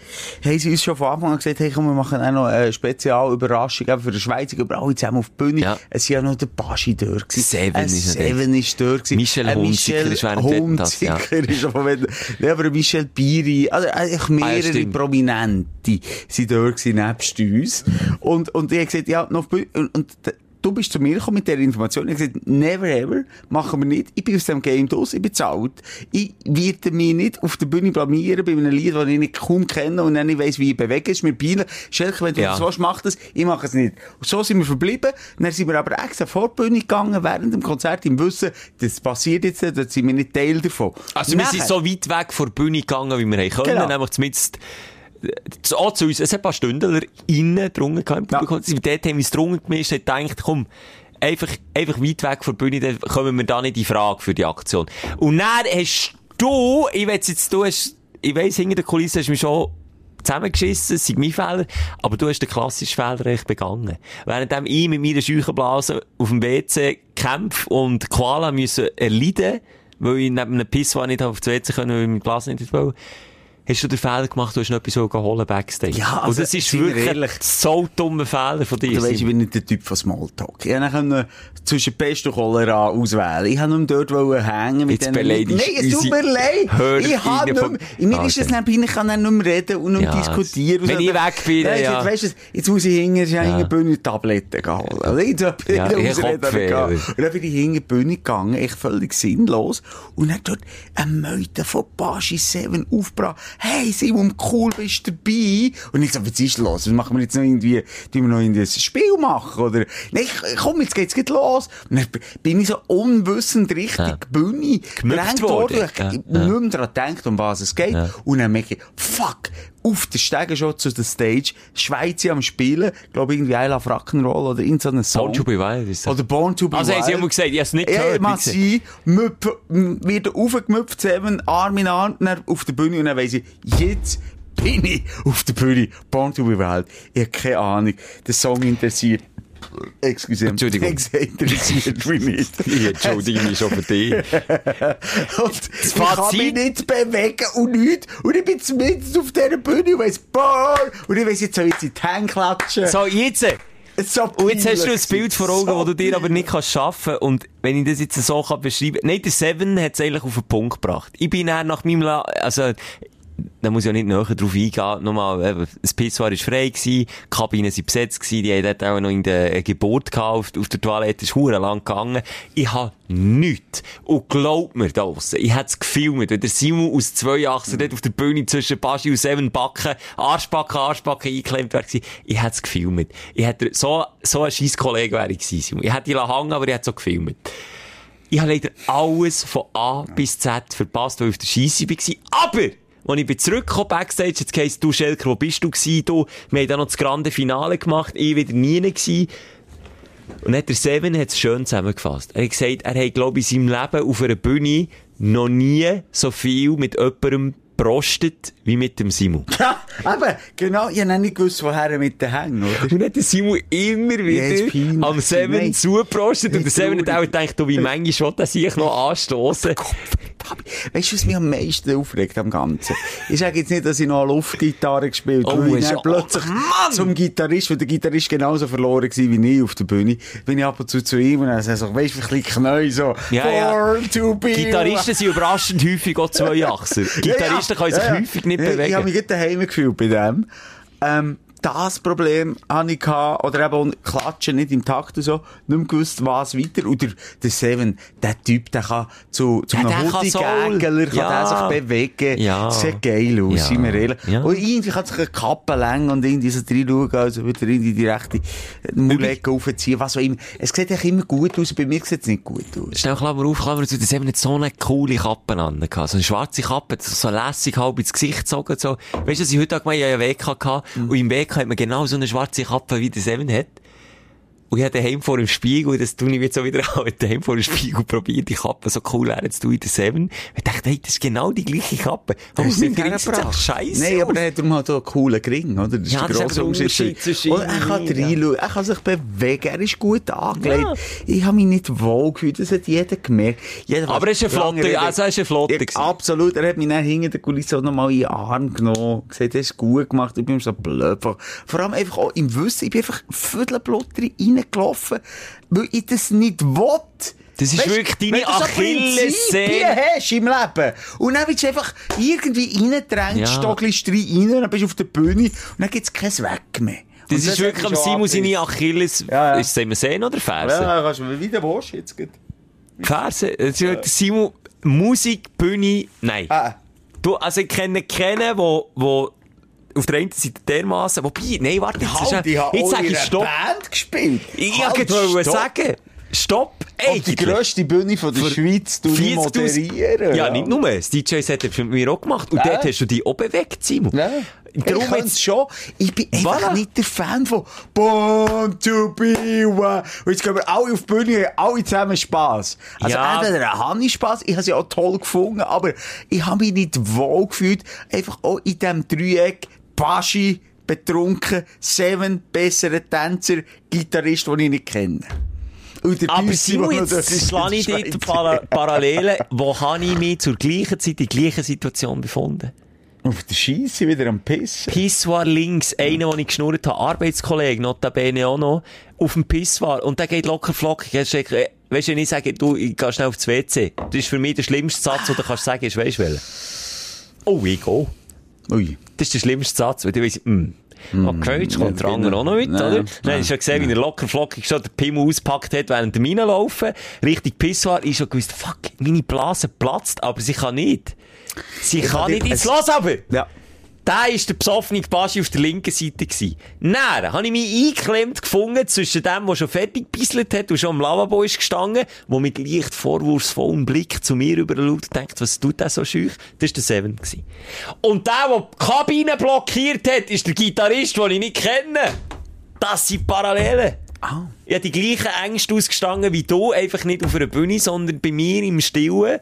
Haben sie uns schon von Anfang an gesagt, hey, komm, wir machen auch noch eine Spezialüberraschung eben für die Schweizer, über alle zusammen auf die Bühne. Ja. Es war ja noch der Baschi dort. gewesen. Seven Ein ist Seven ist dort. gewesen. Michel Ein Hunziker ist während das, ja. Hunziker ist schon während, ja, aber Michel Biri, also eigentlich mehrere stimmt. Prominente sind dort gewesen, nebst uns. Und, und ich habe gesagt, ja, noch auf die Bühne. Und, und du bist zu mir gekommen mit dieser Information. Ich habe gesagt, never ever, machen wir nicht. Ich bin aus dem Game draus, ich bin bezahlt. Ich werde mich nicht auf der Bühne blamieren bei einem Lied, das ich nicht kaum kenne und dann nicht weiss, wie ich bewege ist mit Bienen. Schelke, wenn du Ja. das willst, mach das. Ich mache es nicht. Und so sind wir verblieben. Dann sind wir aber extra vor die Bühne gegangen während dem Konzert im Wissen, das passiert jetzt, da sind wir nicht Teil davon. Also wir Nachher- sind so weit weg von der Bühne gegangen, wie wir können. Genau. Nämlich zumindest zu, auch zu uns. Es hat ein paar Stündler innen drungen im Ja. Publikum. Dort haben wir es drungen gemischt und gedacht, komm, einfach, einfach weit weg von der Bühne, dann kommen wir da nicht in Frage für die Aktion. Und dann hast du, ich weiß jetzt, du hast, ich weiss, hinter der Kulisse hast du mich schon zusammengeschissen, es sei mein Fehler, aber du hast den klassischen Fehler echt begangen. Währenddem ich mit meiner Scheuchenblase auf dem WC kämpfe und Koala müssen erleiden, weil ich neben einem Pissoir nicht auf das WC können, weil ich meine Blase nicht wollte, hast du den Fehler gemacht, du hast noch etwas holen backstage. Ja, also, und das ist wirklich ehrlich. so dummer Fehler von dir. Du weisst, ich bin nicht der Typ von Smalltalk. Ich konnte zwischen Pest und Cholera auswählen. Ich wollte nur dort hängen mit Jetzt beleidigst Nein, es tut mir leid. Hörerinnen Ich habe nicht vom- mehr, mir ist es Okay. dann peinlich, ich kann dann nicht mehr reden und nicht Ja, diskutieren. wenn ich weg bin, du, ja. Jetzt, weisst du, jetzt muss ich hinten, ja. hinter Bühne Tabletten holen. Also, jetzt Ja, ja, ich Ausreden? Und dann bin ich hinter die Bühne gegangen, echt völlig sinnlos. Und dann dort ein Meute von Baschi 7 aufgebracht. Hey, Simon, cool, bist du dabei? Und ich so, was ist los? Was machen wir jetzt noch irgendwie, tun wir noch irgendwie ein Spiel machen? Oder, nein, komm, jetzt geht's gleich los. Und dann bin ich so unwissend Richtung Ja. Bühne gedrängt worden. Ich ja. nicht mehr daran gedacht, um was es geht. Ja. Und dann merke ich, fuck, auf der Stege schon zu der Stage, Schweizer am Spielen, glaube irgendwie I Love Rock'n'Roll oder irgend so Song. Born to be Wild ist das. Oder Born to be Also, haben sie Wild. immer gesagt, ich hab's nicht Ja, gehört, mag wie gesagt. sein, Müpf- m- wird aufgemüpft, Seven, Arm in Arm, auf der Bühne und dann weiss ich, jetzt bin ich auf der Bühne. Born to be Wild. Ich habe keine Ahnung. Der Song interessiert. Excuse. Entschuldigung. Sage, interessiert mich nicht. Ich entschuldige mich schon für dich. Und ich kann Fazit? mich nicht bewegen und nichts. Und ich bin zumindest auf dieser Bühne und weiss, Born! Und ich weiss, jetzt soll ich in die Hände klatschen. So, jetzt! Es ist so Und jetzt hast du ein Bild vor Augen, so das du dir aber nicht kannst schaffen Und wenn ich das jetzt so kann beschreiben Nein, der Seven hat es eigentlich auf den Punkt gebracht. Ich bin dann nach meinem La also, da muss ich ja nicht näher drauf eingehen. Nochmal, eben, das Pissoir war frei gewesen, die Kabinen waren besetzt gewesen, die haben dort auch noch in der äh, Geburt gehabt, auf, der Toilette ist hure lang gegangen. Ich habe nichts. Und glaub mir da draussen, ich hätte es gefilmt, wenn der Simon aus zwei Achsen dort auf der Bühne zwischen Baschi und Seven Backen, Arschbacken, Arschbacken eingeklemmt wäre gewesen. Ich hätte es gefilmt. Ich hätte, so, so ein scheiß Kollege wäre ich gewesen, Simon. Ich hätte ihn hängen, aber ich hätte es auch gefilmt. Ich habe leider alles von A bis Z verpasst, weil ich auf der Scheisse war. Aber, als ich bin zurückgekommen backstage, jetzt heisst du, Schelker, wo bist du gewesen? Du, wir haben dann noch das grande Finale gemacht, ich wieder nie gewesen. Und dann hat der Seven hat's schön zusammengefasst. Er hat gesagt, er hat, glaube ich, in seinem Leben auf einer Bühne noch nie so viel mit jemandem prostet wie mit dem Simon. Ja, eben, genau. Ich habe nicht gewusst, woher mit den Hängen, oder? Und hat der Simon immer wieder peinlich. am Seven Nein. zugeprostet und der Seven hat auch gedacht, du, wie manchmal schon, dass ich noch anstoßen. Weißt du, was mich am meisten aufregt am Ganzen? Ich sage jetzt nicht, dass ich noch eine Luftgitarre gespielt habe, Oh, ich plötzlich Mann! zum Gitarrist, weil der Gitarrist genauso verloren war wie ich auf der Bühne, bin ich ab und zu zu ihm und er sagt so, weißt du, ein bisschen Knäu, so, Ja, ja. Gitarristen sind überraschend häufig auch Zweiachser. Gitarristen können sich häufig nicht Ja, Ich habe bewegen. mich daheim gefühlt bei dem. Ähm, das Problem hatte ich gehabt, oder eben auch klatschen nicht im Takt und so, nicht mehr gewusst, was weiter. Oder der Seven, der Typ, der kann zu, zu Ja, einem der kann. Ja. der sich bewegen. Ja. Sieht geil aus, Ja. sind wir ehrlich. Ja. Und irgendwie kann sich eine Kappe längen und irgendwie so reinschauen, also wieder in die rechte Mulecke aufziehen, was auch immer. Es sieht eigentlich immer gut aus, bei mir sieht es nicht gut aus. Schnell Klammer auf, Klammer zu, das haben nicht so eine coole Kappe an. gehabt. So eine schwarze Kappe, so lässig halb ins Gesicht gezogen, so. Weißt du, was ich heute Tag mal ja WK hatte? Mhm. Und im WK hat man genau so eine schwarze Kappe, wie der Seven hat. Und ich habe daheim vor dem Spiegel, das tue ich jetzt so wieder an, daheim vor dem Spiegel probiert, die Kappe so cool wäre, jetzt tue ich den Seven. Ich dachte, hey, das ist genau die gleiche Kappe. Aber sie ist bringt jetzt echt scheisse Nein, aber der hat darum halt auch einen coolen Gring, oder? Das ist Ja, der grosse der Unterschied zwischen Und er kann reinschauen, er kann sich bewegen, er ist gut angelegt. Ich habe mich nicht wohl gefühlt, das hat jeder gemerkt. Jeder, Aber er ist ein Flotte, also er ist ein Flotte Ja, absolut, er hat mich dann hinter der Kulisse auch noch mal in den Arm genommen, gesagt, das ist gut gemacht, ich bin so blöd. Vor allem einfach auch im Wissen, ich bin einfach reingelaufen, weil ich das nicht will. Das ist wirklich deine wenn du so Achillessehne. Hast im Leben. Und dann wirst du einfach irgendwie reingedrängt, Ja. ja. stockelst rein, und dann bist du auf der Bühne, und dann gibt's kein Weg mehr. Das Und ist wirklich am Simon seine. Achilles. Ja, ja. Ist es immer Sehne oder Ferse? Ja, kannst du mir wieder Wurst jetzt gut. Ferse. Das ist wirklich Simon, Musik, Bühne, nein. Ah, Du, also ich kenne keinen, wo, wo auf der einen Seite dermaßen, wobei, nein, warte, jetzt, ist halt, ich habe jetzt auch sag in ich Stopp. Band gespielt. Ich Halt, wollte sagen, Stopp, Auf die grösste Bühne von der Für Schweiz, du 40.000 moderieren. Ja, nicht nur. Das DJ-Set hast du mit mir auch gemacht. Und Ja. dort hast du dich auch bewegt, Simon. Ja. Darum ich jetzt- schon. Ich bin einfach Voilà. nicht der Fan von Born to be one. Und jetzt gehen wir alle auf die Bühne, alle zusammen Spass. Also Ja. entweder habe ich Spass, ich habe sie auch toll gefunden, aber ich habe mich nicht wohl gefühlt, einfach auch in diesem Dreieck, Baschi, betrunken, Seven, bessere Tänzer, Gitarrist, den ich nicht kenne. Aber Simon, jetzt schlage ich dort Para Parallelen. Wo habe ich mich zur gleichen Zeit in der gleichen Situation befunden? Auf der Scheisse wieder am Pissen. Pissoir links, einer, den ich geschnurrt habe, Arbeitskollege, notabene auch noch, auf dem Pissoir. Und der geht locker flockig. Weißt du, äh, weißt du, wenn ich sage, du, ich gehe schnell aufs WC. Das ist für mich der schlimmste Satz, den du kannst sagen, ist, weisst du welcher? Oh, ich gehe. Ui. Das ist der schlimmste Satz, weil du weißt, hm. Okay, jetzt kommt der andere auch noch mit, Nein, oder? nein. Dann hast du ja gesehen, wie er locker flockig schon den Pimmel ausgepackt hat, während der Mine laufen. Richtig Pissoir. Ich schon gewusst, fuck, meine Blase platzt, aber sie kann nicht. Sie kann dir- nicht. Jetzt es- los aber! Ja. Der war der besoffene Baschi auf der linken Seite. Gewesen. Dann habe ich mich eingeklemmt gefunden zwischen dem, der schon fertig gebisselt hat und schon am Lavabo ist gestanden, der mit leicht vorwurfsvollem Blick zu mir rüberschaut und denkt, was tut der so schüch? Das war der Seven. Gewesen. Und der, der die Kabine blockiert hat, ist der Gitarrist, den ich nicht kenne. Das sind Parallelen. Ah. Ich habe die gleichen Ängste ausgestanden wie du, einfach nicht auf einer Bühne, sondern bei mir im Stillen.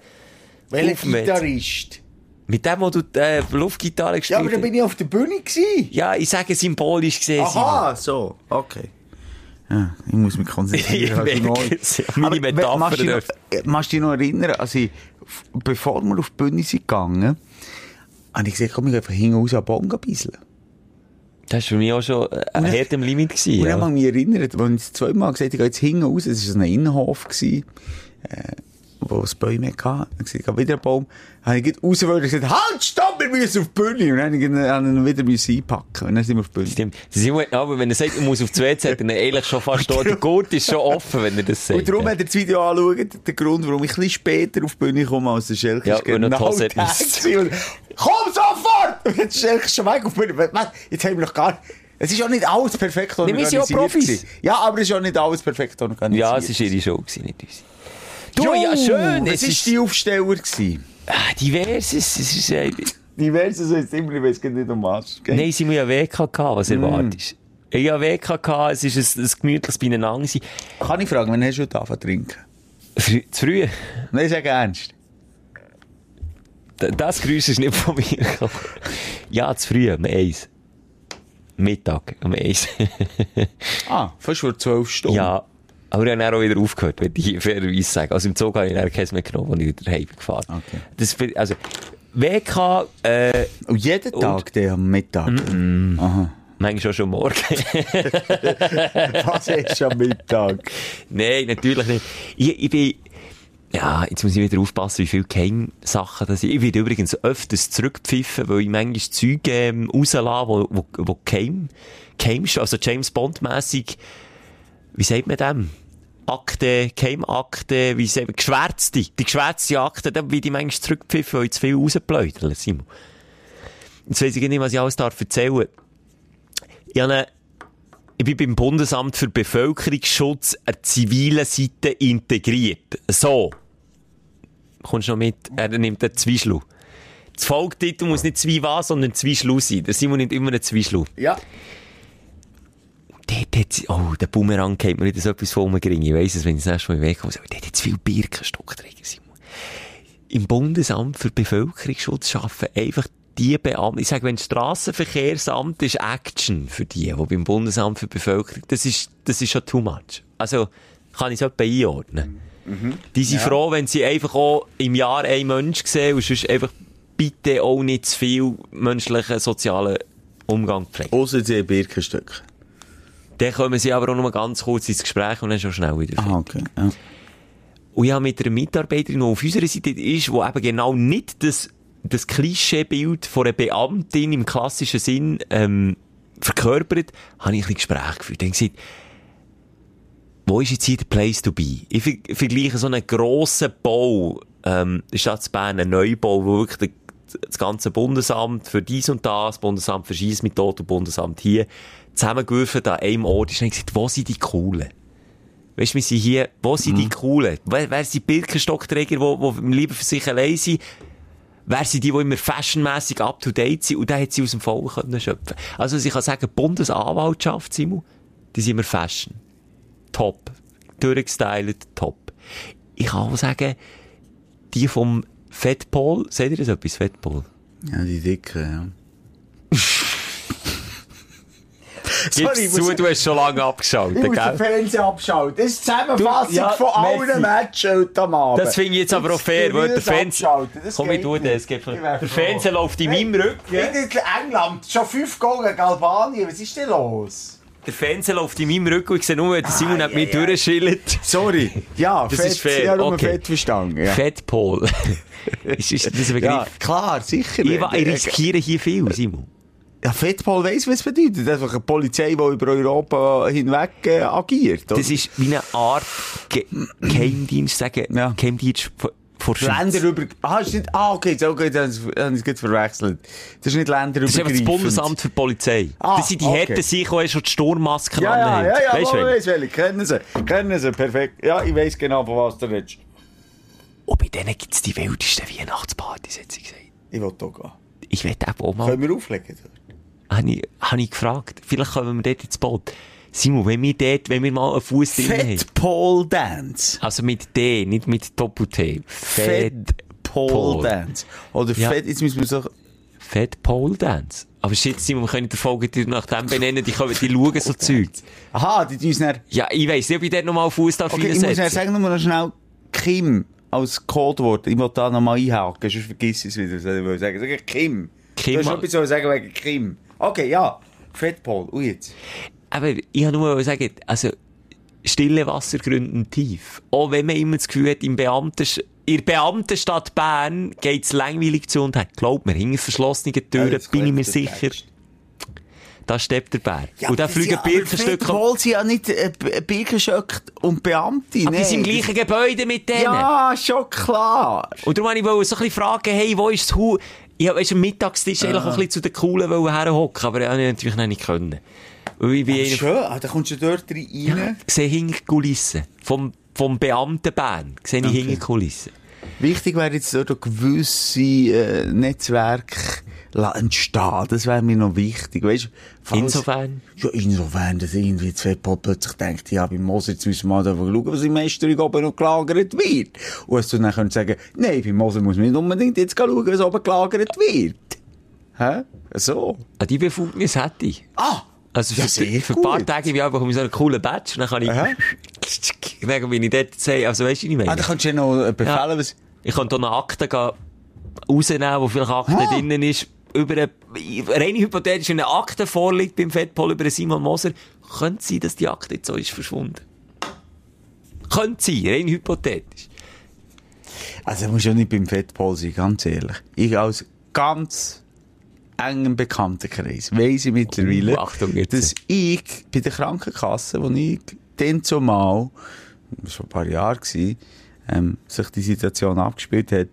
Welcher Gitarrist? Mit dem, wo du die äh, Luftgitarre Ja, gespielt aber da hast. bin ich auf der Bühne gewesen. Ja, ich sage symbolisch gesehen. Aha, so, okay. Ja, ich muss mich konzentrieren. Ich also neu. merke es, ja. Meine Aber, Metapher machst du noch, äh, du dich noch erinnern, als ich, bevor wir auf die Bühne sind gegangen, habe ich gesagt, komm, ich einfach hinten raus an den Baum gehen bisseln. Das war für mich auch schon äh, ein hart im Limit. Gewesen, Und ja. dann habe ich mich erinnert, als ich das zweite Mal gesagt habe, ich gehe jetzt hinten raus, es war so ein Innenhof, gewesen, äh, wo es Bäume hatte. Dann gehe wieder einen Baum. Dann habe ich gleich raus wollen und gesagt, halt, stopp, wir müssen auf die Bühne. Und dann habe ich ihn wieder müssen einpacken Und dann sind wir auf die Bühne. Stimmt. Immer, aber wenn er sagt, er muss auf die WC, dann eigentlich schon fast dort. Der Gurt ist schon offen, wenn er das sagt. Und darum hat er das Video anschauen, der Grund, warum ich ein bisschen später auf die Bühne komme als der Schelke. Ja, ist genau der Komm sofort! Und jetzt ist Schelke schon weg auf die Bühne. Jetzt haben wir noch gar Es ist auch nicht alles perfekt Nee, wir sind ja organisiert. Profis. Ja, aber es ist auch nicht alles perfekt organisiert. Ja, es war ihre Show, nicht unsere. Du, Jo, ja, schön. Es ist die Aufsteller gewesen. ah, diverses. Es ist, äh, Diverse so jetzt immer, ich weiß nicht um was. gell? nein, sie haben ja WK gehabt, was Mm. erwartest du? Ich habe WK gehabt, es ist ein, ein gemütliches Beieinander. Kann ich fragen, wann hast du heute angefangen zu trinken? Frü- Zu früh. Nein, sag ernst. D- Das Geräusch ist nicht von mir. Ja, zu früh, um eins. Mittag, um eins. Ah, fast vor zwölf Stunden. ja. Aber ich habe dann auch wieder aufgehört, wenn ich fairerweise sagen. Also im Zug habe ich dann keins mehr genommen, als ich wieder heim gefahren Okay. Das, also, WK, äh, Und jeden Tag, der am Mittag. Aha. manchmal auch schon morgen. Was ist am Mittag? Nein, natürlich nicht. Ich, ich bin, ja, jetzt muss ich wieder aufpassen, wie viele Geheimsachen das sind. Ich werde übrigens öfters zurückpfiffen, weil ich manchmal Zeug ähm, rauslasse, wo, wo, wo geheim ist, also James Bond-mässig, wie sagt man dem? Akte, Geheimakte, wie sagt man, geschwärzte, die geschwärzte Akte, da werde ich manchmal zurückpfiffen, weil ich zu viel rausbläudere, Simon. Jetzt weiss ich nicht, was ich alles darf erzählen. Ich habe ich bin beim Bundesamt für Bevölkerungsschutz eine zivile Seite integriert. So. Kommst du noch mit? Er nimmt einen Zweischlu. Das Folgetitel muss nicht zwei was, sondern zwei Schlu sein. Der Simon nimmt immer einen Zweischlu. Ja. Dort oh, der Bumerang geht mir nicht so etwas von umgering. Ich weiss es, wenn ich das nächste Mal wegkomme. Aber dort hat zu viel Birkenstock drin, Simon. Im Bundesamt für Bevölkerungsschutz arbeiten einfach die Beamten, ich sage, wenn das Strassenverkehrsamt ist Action für die, die beim Bundesamt für Bevölkerung, das ist, das ist schon too much. Also, kann ich es etwa einordnen. Die sind froh, wenn sie einfach auch im Jahr einen Mensch sehen und sonst einfach bitte auch nicht zu viel menschlichen, sozialen Umgang pflegen. Außer sie Birkenstück. Dann kommen sie aber auch nur ganz kurz ins Gespräch und dann schon schnell wieder. Ah, okay. Ja. Und ich habe mit einer Mitarbeiterin, die auf unserer Seite ist, die eben genau nicht das, das Klischeebild von einer Beamtin im klassischen Sinn ähm, verkörpert, habe ich ein Gespräch geführt. Ich habe gesagt, wo ist jetzt hier der Place to be? Ich ver vergleiche so einen grossen Bau, ähm, Stadt Bern, einen Neubau, wo wirklich das ganze Bundesamt für dies und das, Bundesamt für Scheissmethode und Bundesamt hier, zusammengewürfelt an einem Ort ist. Und gesagt, wo sind die Coolen? Weißt du, wir sind hier, wo sind die Coolen? Wer, wer sind die Birkenstockträger, die, die lieber für sich allein sind? Wer sind die, die immer fashionmässig up to date sind? Und da hat sie aus dem Volk können schöpfen. Also, ich kann sagen, Bundesanwaltschaft, Simon, die sind immer fashion. Top. Durchgestylt, top. Ich kann auch sagen, die vom Fettpol, seht ihr das etwas, Fettpol? Ja, die Dicke, ja. Gib's zu, du hast schon lange abgeschaltet, Ich muss den gell? Fernseher abschalten. Das ist die Zusammenfassung Du- ja, von allen merci. Matches heute Abend. Das finde ich jetzt aber auch fair, weil der ich Fernseher... Komm, ich geht tu nicht. das. Ich der. Fernseher läuft in meinem Rücken. Irgendwie England, schon fünf Goal gegen Albanien. Was ist denn los? Der Fernseher läuft in meinem Rücken und ich sehe nur, der Simon hat mich durchschillt. Sorry. Ja, Das fett, ist fair, Ich habe okay. fett verstanden. Ja. Fettpol. ist, ist das ein Begriff? ja, klar, sicher. Ich, ich riskiere hier viel, Simon. Ja, Fettball weiss, was es bedeutet. Einfach eine Polizei, die über Europa hinweg äh, agiert. oder? Das ist wie eine Art Ge Geheimdienst, sagen, Ja. Geheimdienst vor. Länder über... Ah, ist nicht... Ah, okay, so, okay, dann habe ich es verwechselt. Das ist nicht Länder Das ist einfach das Bundesamt für Polizei. Ah, das sind die okay. Härten die schon die Sturmmasken Ja, ja, anhaben. ja, ja, Weißt du, ich welche? weiss welche. Kennen sie. Kennen sie, perfekt. Ja, ich weiss genau, von was du redest. Und bei denen gibt es die wildesten Weihnachtspartys, hat sie gesagt. Ich will hier gehen. Ich eben auch mal... Können wir auflegen? Habe ich, hab ich gefragt. Vielleicht kommen wir dort ins Boot. Simon, wenn wir dort, wenn wir mal einen Fuß drin haben. Fett Pole Dance. Also mit D, nicht mit Doppel-T. Fett Pole Pole. Dance. Oder Ja. Fett, jetzt müssen wir so... Fett Pole Dance. Aber shit, Simon, wir können die Folge nach dem benennen, die, kommen, die schauen so Zeug. Aha, die uns dann... Ja, ich weiss nicht, ob ich dort nochmal Fuß darf Okay, ich muss sagen, nur noch schnell Kim als Codewort. Ich will da nochmal einhaken, sonst vergiss ich es wieder. Ich will sagen, sag Kim. Kim- Du hast etwas sagen wegen Kim. Okay, ja. Fettpol. Und jetzt? Aber ich habe nur sagen, also, stille Wasser gründen tief. Auch wenn man immer das Gefühl hat, im Beamten, in der Beamtenstadt Bern geht's langweilig zu und hat, glaubt mir, hinter verschlossenen Türen jetzt bin ich mir sicher, Text. da steppt der Bär. Ja, und da fliegen sie- Birkenstücke. Fettpol sind ja nicht äh, B- Birkenstocke und Beamte. Aber die sind im gleichen Gebäude mit denen. Ja, schon klar. Und darum wollte ich so ein bisschen fragen, hey, wo ist das Haus? Ich habe am Mittagstisch eigentlich auch ein bisschen zu den Coolen herhocken, aber das ich natürlich noch nicht können. Weil ich bin einer Schön, ah, da kommst du dort rein. Ja, ich sehe hinter die Kulissen. Vom, vom Beamten Bern sehe ich hinter die Kulissen. Wichtig wäre jetzt auch gewisse äh, Netzwerke entstehen. Das wäre mir noch wichtig. Weißt, falls- Insofern. Ja, insofern, dass irgendwie zwei Pop plötzlich denkt, ja, beim Moser, jetzt müssen wir mal schauen, was im Meisterung oben noch gelagert wird. Und dass du dann könntest sagen, nein, beim Moser muss man nicht unbedingt jetzt schauen, was oben gelagert wird. Hä? So. An die Befugnis hätte ich. Ah! Also für, Ja, für ein paar. Tage ich einfach so einen coolen Badge dann kann ich, Aha. dann bin ich dort sehen, also weißt du, ich meine? Ah, da kannst du ja noch äh, befehlen, Ja. was... Ich kann hier eine Akte gehen, rausnehmen, wo vielleicht Akte Ah. drinnen ist, über eine, rein hypothetisch, wenn eine Akte vorliegt beim Fettpol über Simon Moser, könnte sein, dass die Akte jetzt so ist verschwunden. Könnte sein, rein hypothetisch. Also, du musst ja nicht beim Fettpol sein, ganz ehrlich. Ich als ganz engem Bekanntenkreis weiss ich mittlerweile, Oh, Achtung dass ich bei der Krankenkasse, wo ich dann zumal, das war schon ein paar Jahre, ähm, sich die Situation abgespielt hat,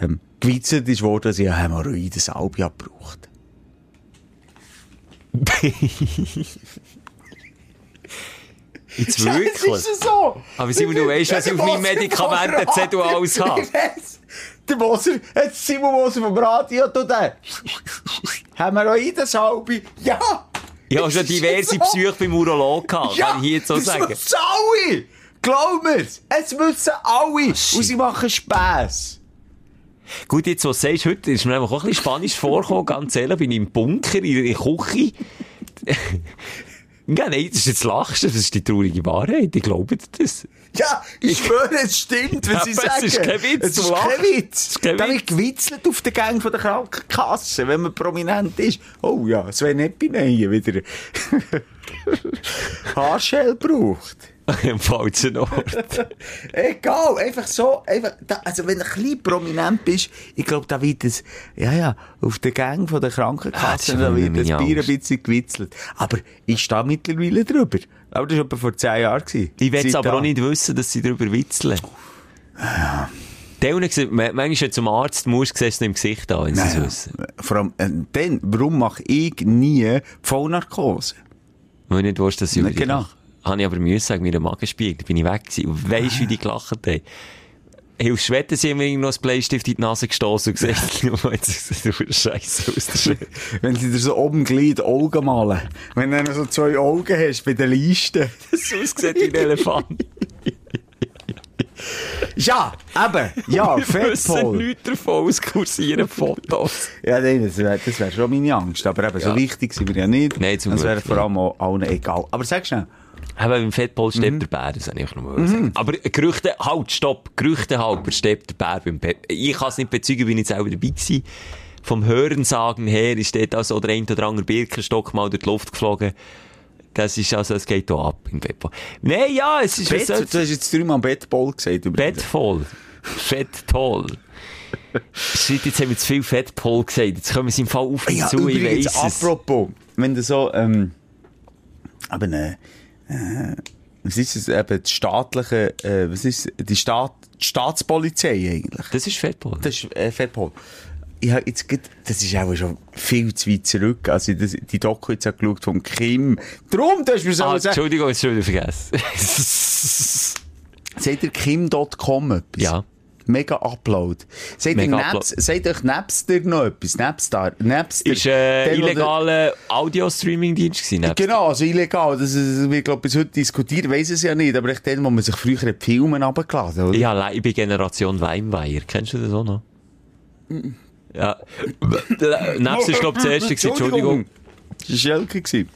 ähm, gewitzelt ist worden, dass ich ein Hämorrhoides Albia gebraucht. Jetzt Ja, wirklich? Das ist so. Aber Simon, du weißt, was ich auf meinem Medikamentenzettel alles habe. Der Moser, jetzt Simon Moser vom Radio, du den. Hämorrhoides Albi, ja! Ich habe schon Das ist diverse so. Psyche beim Urolog gehabt, kann ich hier jetzt so das sagen. wissen alle! Glaub mir's! Es wissen alle! shit. Und sie machen Spass. Gut, jetzt, was du sagst, heute ist mir einfach auch ein bisschen Spanisch vorgekommen, ganz ehrlich, bin ich im Bunker, in der Küche. ja, nein, das ist jetzt lachst du, das ist die traurige Wahrheit, ich glaube das. Ja, ich schwöre, es stimmt, was Ja, sie sagen. es ist kein Witz, Es ist kein Witz. Es ist kein Da wird gewitzelt auf den Gang von der Krankenkasse, wenn man prominent ist. Oh ja, Sven Epinei wieder Haarschell braucht. Im falschen Ort. Egal, einfach so, einfach, da, also wenn du ein bisschen prominent bist, ich glaube, da wird es, ja, ja, auf den Gang von der Ah, Krankenkasse, ist da wird das Bier ein bisschen gewitzelt. Aber ich stehe mittlerweile drüber. Aber das war etwa vor zehn Jahren. gewesen. Ich will es aber da. auch nicht wissen, dass sie darüber witzeln. Ja. Manchmal, wenn du zum Arzt musst, siehst du im Gesicht an, wenn sie es wissen. vor allem, äh, dann, warum mache ich nie Vollnarkose? Wenn ich nicht wusste, dass ich Na, genau. Habe ich aber müssen sagen, mir den Magen spielt. Da bin ich weg gewesen. Und weisst, wie die gelacht haben? Hilfst Wetten, sie haben mir irgendwo einen Bleistift in die Nase gestoßen und gesagt, du bist Scheiße aus der Schule. Wenn sie dir so oben gleich die Augen malen. Wenn du so zwei Augen hast bei der Liste. Das aussieht wie ein Elefant. Ja, eben. Ja, Wir wissen Fettpol. davon, es kursieren Fotos. Ja, nein, das wäre das wär schon meine Angst. Aber eben, so Ja. wichtig sind wir ja nicht. Nein, zum Das wäre vor allem auch allen egal. Aber sag schnell. Aber im Fettpol stirbt der Bär, das habe ich noch mal sagen. Aber Gerüchte, halt, stopp, Gerüchte halber stirbt der Bär beim Pet. Ich kann es nicht bezeugen, bin ich selber dabei gewesen. Vom Hörensagen her ist dort also der ein oder andere Birkenstock mal durch die Luft geflogen. Das ist also, es geht hier ab im Fettpol. Nein, ja, es ist Bett, du hast jetzt dreimal Bettball gesagt. Bettvoll. Fetttoll. Shit, jetzt haben wir zu viel Fettpol gesagt. Jetzt kommen sie im Fall auf Ja, zu, ich weiss es. apropos, wenn du so, ähm, eben, äh, äh, was ist es, eben, die staatliche, äh, was ist, die Staat, die Staatspolizei eigentlich. Das ist Fettpol. Das ist, äh, Fettpol. Ich hab jetzt das ist auch schon viel zu weit zurück. Also, das, die Doku jetzt auch geschaut vom Kim. Drum, du hast mir so Ah, gesagt. Entschuldigung, jetzt schon wieder vergessen. Seht ihr Kim.com etwas? Ja. Mega Upload. Ihr Naps, seht euch Napster noch etwas? Napstar, Napster. ist äh, Der, illegaler Audio-Streaming-Dienst gewesen. nebst- Genau, also illegal. Das ist, wir glaube bis heute diskutieren, weiss es ja nicht. Aber echt dann, wo man sich früher die Filme runtergeladen hat, oder? Ich, ich bin Generation Weimweier. Kennst du das auch noch? Ja. Napster ist, glaube ich, das erste. Entschuldigung. Das war Schelke.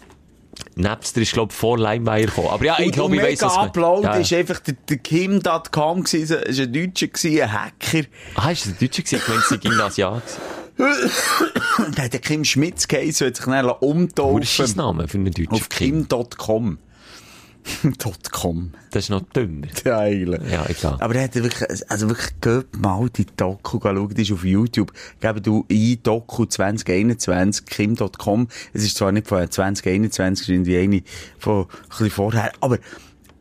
Napster ist, glaube ich, vor Leimweier gekommen. Aber ja, ich glaube, ich weiss, was man- Upload ja, ja. ist einfach der, der Kim.com gewesen. Es war ein Deutscher, gewesen, ein Hacker. Ah, ist das ein Deutscher gewesen? Ich meine, es sei Gymnasial der Kim Schmitz geheißen, hat sich dann umtaufen ist dein Name für einen Deutschen? Auf Kim.com. Dot .com. Das ist noch dümmer. Ja, eigentlich. Ja, egal. Aber er hat wirklich, also wirklich, geht mal die Doku schauen, die ist auf YouTube. Geben du ein Doku 2021, kim.com. Es ist zwar nicht von 2021, es ist irgendwie eine von ein bisschen vorher, aber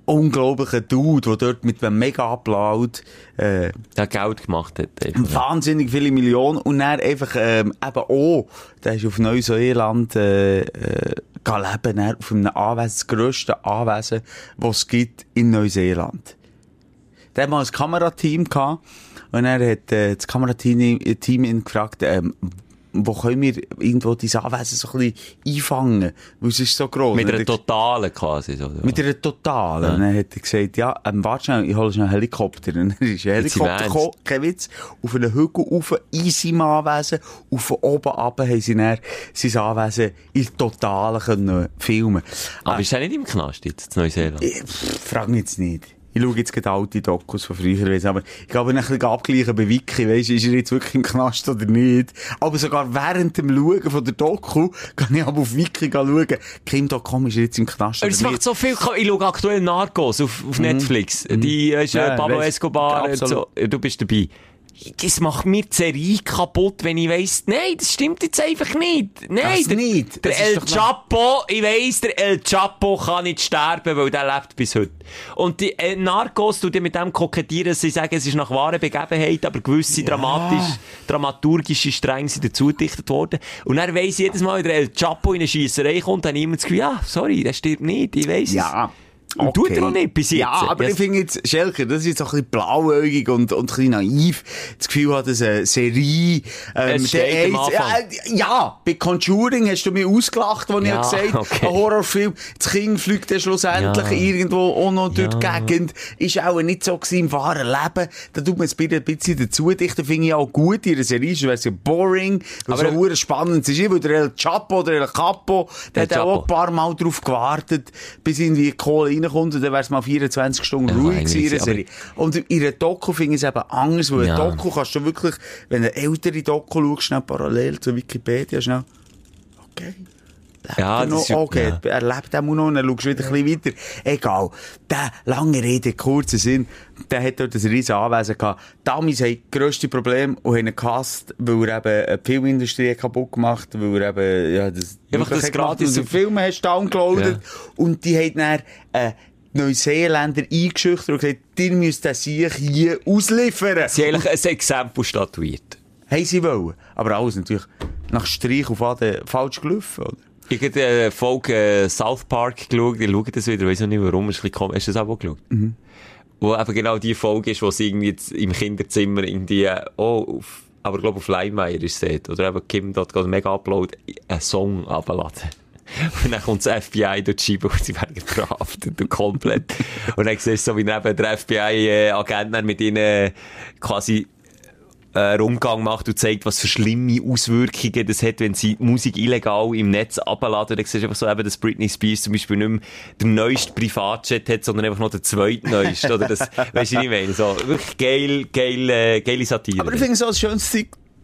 unglaublicher Dude, der dort mit einem Mega-Upload, äh, Der Geld gemacht hat. Wahnsinnig viele Millionen und dann einfach, ähm, eben auch, der ist auf Neuseeland, äh, äh, leben, dann auf einem Anwesen, das grösste Anwesen, das es gibt in Neuseeland. Der hat mal ein Kamerateam gehabt und er hat äh, das Kamerateam Team ihn gefragt, ähm, wo können wir irgendwo diese Anwesen so ein bisschen einfangen? Weil es ist so gross. Mit einer er- totalen quasi. So, mit einer totalen. Und dann hat er gesagt, ja, ähm, warte schnell, ich hole schnell einen Helikopter. Und dann ist ein Helikopter gekommen, kein Witz, auf einen Hügel rauf, in seinem Anwesen, und von oben runter haben sie dann sein Anwesen in Totalen können filmen. Aber ist er nicht im Knast jetzt, in Neuseeland? Ich pff, frag mich jetzt nicht. Ich schaue jetzt gerade alte Dokus von früher, weiss, aber ich glaube, ein bisschen abgleichen bei Wiki, weisst, ist er jetzt wirklich im Knast oder nicht? Aber sogar während dem Schauen von der Doku, kann ich aber auf Wiki schauen, Kim.com ist er jetzt im Knast Aber es oder macht so viel, ich schaue aktuell Narcos auf, auf Netflix. Die ist äh, Ja, Pablo weiss. Escobar und so. Du bist dabei. Das macht mir die Serie kaputt, wenn ich weiss, nein, das stimmt jetzt einfach nicht. Nein, Das der, nicht. Der Das ist El Chapo, ich weiss, der El Chapo kann nicht sterben, weil der lebt bis heute. Und die äh, Narcos tut ja mit dem kokettieren, sie sagen, es ist nach wahren Begebenheiten, aber gewisse dramatisch, dramaturgische Stränge sind dazu gedichtet worden. Und dann weiss ich jedes Mal, wenn der El Chapo in eine Schiesserei kommt, dann immer das Gefühl, ja, sorry, der stirbt nicht, ich weiss es. Und tut er auch nicht bis jetzt. Ja, aber Ja. ich finde jetzt, Schelker, das ist jetzt auch ein bisschen blauäugig und, und ein bisschen naiv. Das Gefühl hat, dass eine Serie, ähm, der heisst- ja, ja, bei Conjuring hast du mich ausgelacht, als ich Ja, ja, gesagt okay. ein Horrorfilm. Das Kind fliegt dann schlussendlich Ja. irgendwo auch noch durch die. Gegend. Ist auch nicht so gewesen im wahren Leben. Da tut man es bitte ein bisschen dazu dichten. Finde ich auch gut in einer Serie. Wäre es ja boring. Weil Aber- so hure spannend ist. Weil der El Chapo oder El Capo, der El hat auch ein paar Mal drauf gewartet, bis irgendwie Kohle reinkommt und dann wär's mal 24 Stunden Ja, ruhig gewesen in der aber- Serie. Und in einer Doku finde ich es eben anders, weil Ja. eine Doku kannst du wirklich, wenn du eine ältere Doku schaust, schnell parallel zu Wikipedia, schnell, okay, Ja, das noch? ist- Okay, ja. er lebt auch noch, dann schaust du wieder ein bisschen weiter. Egal. Der, lange Rede, kurzer Sinn, der hat dort ein riesen Anwesen gehabt. Damis haben grösste Probleme und haben ihn gehasst, weil er eben die Filmindustrie kaputt gemacht hat, weil er eben, ja, das, Einfach das gemacht, gratis- weil der Film hast downgeloadet. Ja. Und die haben dann, äh, Neuseeländer eingeschüchtert und gesagt, ihr müsst das sich hier ausliefern. Sie haben eigentlich ein Exempel statuiert. Haben sie wollen. Aber alles natürlich nach Streich auf Aden falsch gelaufen, oder? Ich habe eine Folge äh, South Park geschaut, ich schaue das wieder, ich weiss noch nicht warum, ist ein bisschen hast du das auch geschaut? Mhm. Wo eben genau die Folge ist, wo sie irgendwie im Kinderzimmer in die, oh, auf, aber ich glaube auf Leimeyer ist es oder eben Kim dort geht mega upload, einen Song abladen. Und dann kommt das FBI durch die Scheibe und sie werden verhaftet und komplett. und dann siehst du so, wie neben der FBI-Agent mit ihnen quasi äh, Rundgang macht und zeigt, was für schlimme Auswirkungen das hat, wenn sie Musik illegal im Netz abladen. Dann siehst du einfach so eben, dass Britney Spears zum Beispiel nicht mehr den neuesten Privatjet hat, sondern einfach noch den zweitneuesten. oder das, weißt du, ich meine? So, wirklich geil, geil, äh, geile Satire. Aber ich finde es so ein schönes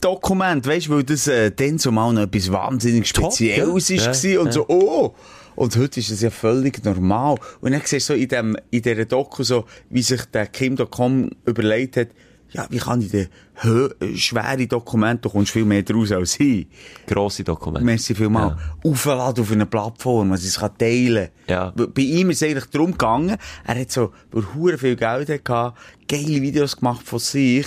Dokument, weißt du, weil das äh, dann zumal noch etwas wahnsinnig Spezielles ja. war Ja, und ja. so, oh! Und heute ist es ja völlig normal. Und dann siehst du so in, dem, in dieser Doku so, wie sich der Kim.com überlegt hat, ja, wie kann ich denn hö- schwere Dokumente, du kommst viel mehr draus als ich. Grosse Dokumente. Merci vielmals. Aufladen auf einer Plattform, was ich es kann teilen Ja. B- Bei ihm ist es eigentlich darum gegangen, er hat so, weil er viel Geld hatte, geile Videos gemacht von sich.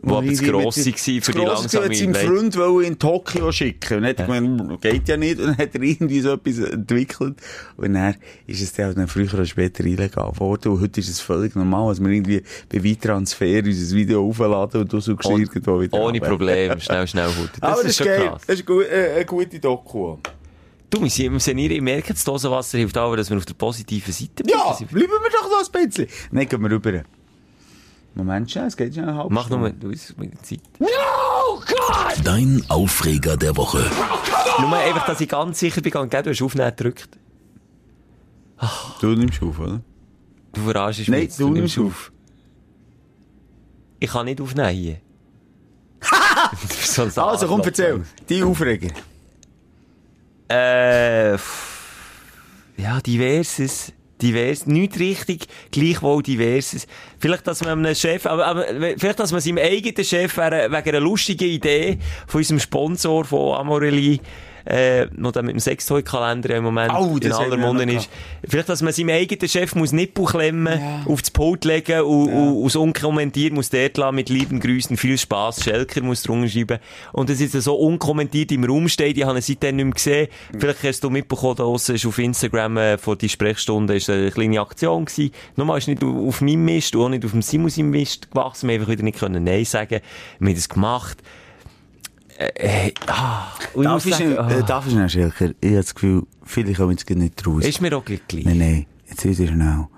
Wo aber zu irgendwie gross mit- waren für die langsame war, hat seinem. Freund wollte in Tokio schicken. Und dann hat er gemeint, geht ja nicht. Und dann hat er irgendwie so etwas entwickelt. Und dann ist es dann, dann früher oder später illegal geworden. Und heute ist es völlig normal, dass wir irgendwie bei Weittransfer unser Video aufladen und du suchst Ohne- irgendwo wieder. Ohne runter. Problem, schnell, schnell gut. Das Aber das ist schon geil. krass. Das ist gut, äh, eine gute Doku. Du, wir sind, hier, ich merke, das Dosenwasser hilft auch, dass wir auf der positiven Seite Ja, sind. bleiben wir doch noch ein bisschen. Nein, gehen wir rüber. Moment schnell, es geht schon eine halbe Mach nur, Stunde. du, es ist mit der Zeit. Dein Aufreger der Woche. Nur einfach, dass ich ganz sicher bin, gell, du hast aufnehmen gedrückt. Du nimmst auf, oder? Du verarschst mich. Nein, jetzt, du nimmst Ich kann nicht aufnehmen hier. so Also, komm, Arschloch. erzähl. Die Aufreger. Äh, ja, diverses. Divers, nicht richtig, gleichwohl diverses. Vielleicht, dass man einem Chef, aber, aber vielleicht, dass man seinem eigenen Chef wegen einer lustigen Idee von unserem Sponsor von Amorelli, äh, noch mit dem Sextoy-Kalender im Moment Oh, in das aller Munde ist. Vielleicht, dass man seinem eigenen Chef muss Nippel klemmen, aufs Pult legen und, und, und unkommentiert muss dort lassen, mit lieben Grüßen, viel Spaß, Schelker muss drunter schreiben. Und das ist so unkommentiert im Raum steht, ich habe ihn seitdem nicht mehr gesehen. Vielleicht hast du mitbekommen, da ist auf Instagram äh, vor die Sprechstunde ist eine kleine Aktion gewesen. Nochmal ist nicht auf meinem Mist und auch nicht auf dem Simon seinem Mist gewachsen. Wir haben einfach wieder nicht können Nein sagen. Wir haben das gemacht. Äh, äh, ah, Darf ich sagen, ah. darf ich schnell, Schelker? Ich habe das Gefühl, viele kommen jetzt nicht raus. Ist mir auch gleich. Nein, nein, jetzt wieder schnell.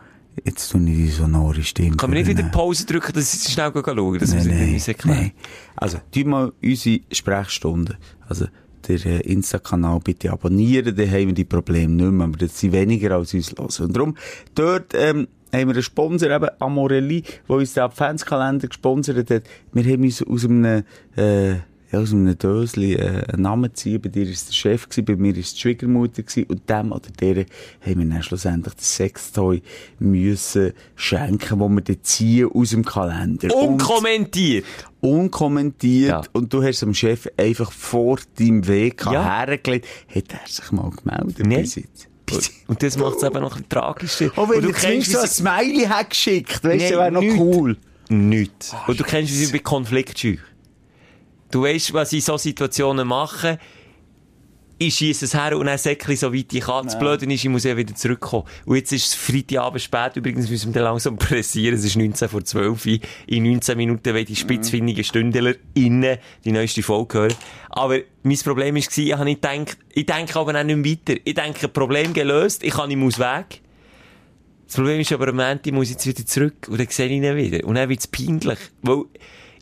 Jetzt tue ich die sonore Stimme. Kann man nicht wieder. Pause drücken, dass ich schnell schauen dass Nein, nein, nein. Also, tu mal unsere Sprechstunde. Also, der äh, Insta-Kanal bitte abonnieren, dann haben wir die Probleme nicht mehr, aber das sind weniger als uns hören. Und darum, dort, ähm, haben wir einen Sponsor, eben Amorelli, der uns den Adventskalender gesponsert hat. Wir haben uns aus einem, äh, ja, aus einem Dösli äh, einen Namen ziehen. Bei dir war es der Chef, gewesen, bei mir war es die Schwiegermutter. Gewesen. Und dem oder der haben wir dann schlussendlich das Sextoy müssen schenken, wo wir dann ziehen aus dem Kalender. Und- Unkommentiert! unkommentiert Ja. und du hast dem Chef einfach vor deinem Weg Ja. hergelegt, hat er sich mal gemeldet Nee. bis jetzt. Und das macht es eben noch ein tragischer. Oh, wenn du zumindest so ein Smiley hat geschickt, weißt du, Nee, wäre noch cool. Nichts. Und du kennst, wie sie bei Konfliktscheu. Du weißt, was ich in so Situationen mache. Ich schiesse es her und dann säckle ich so weit ich kann. Das Blöde ist, ich muss ja wieder zurückkommen. Und jetzt ist es Freitagabend spät. Übrigens müssen wir dann langsam pressieren. Es ist 19 vor 12 Uhr. In 19 Minuten will die spitzfindigen Stündler innen die neueste Folge hören. Aber mein Problem war, ich habe nicht gedacht, ich denke aber auch nicht weiter. Ich denke, Problem gelöst, ich kann ihm aus Weg. Das Problem ist aber, am Ende muss ich jetzt wieder zurück und dann sehe ich ihn wieder. Und dann wird es peinlich. Weil,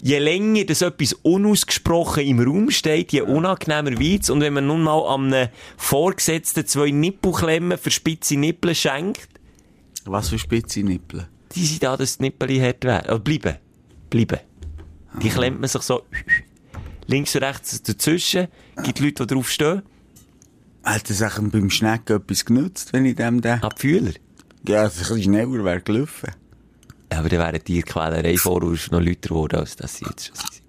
je länger das etwas unausgesprochen im Raum steht, je unangenehmer wird's. Und wenn man nun mal an einem Vorgesetzten zwei Nippelklemmen für spitze Nippel schenkt, Was für spitze Nippel. die sind da, dass die Nippel hart werden. Oder bleiben. Bleiben. Die klemmt man sich so links und rechts dazwischen. Gibt Leute, die drauf stehen. Hat das eigentlich beim Schnecken etwas genutzt, wenn ich dem den... Abfühler. Ja, ein bisschen schneller wäre gelaufen. Aber dann wäre die Quälerei voraus noch lauter geworden, als das sie jetzt schon sind.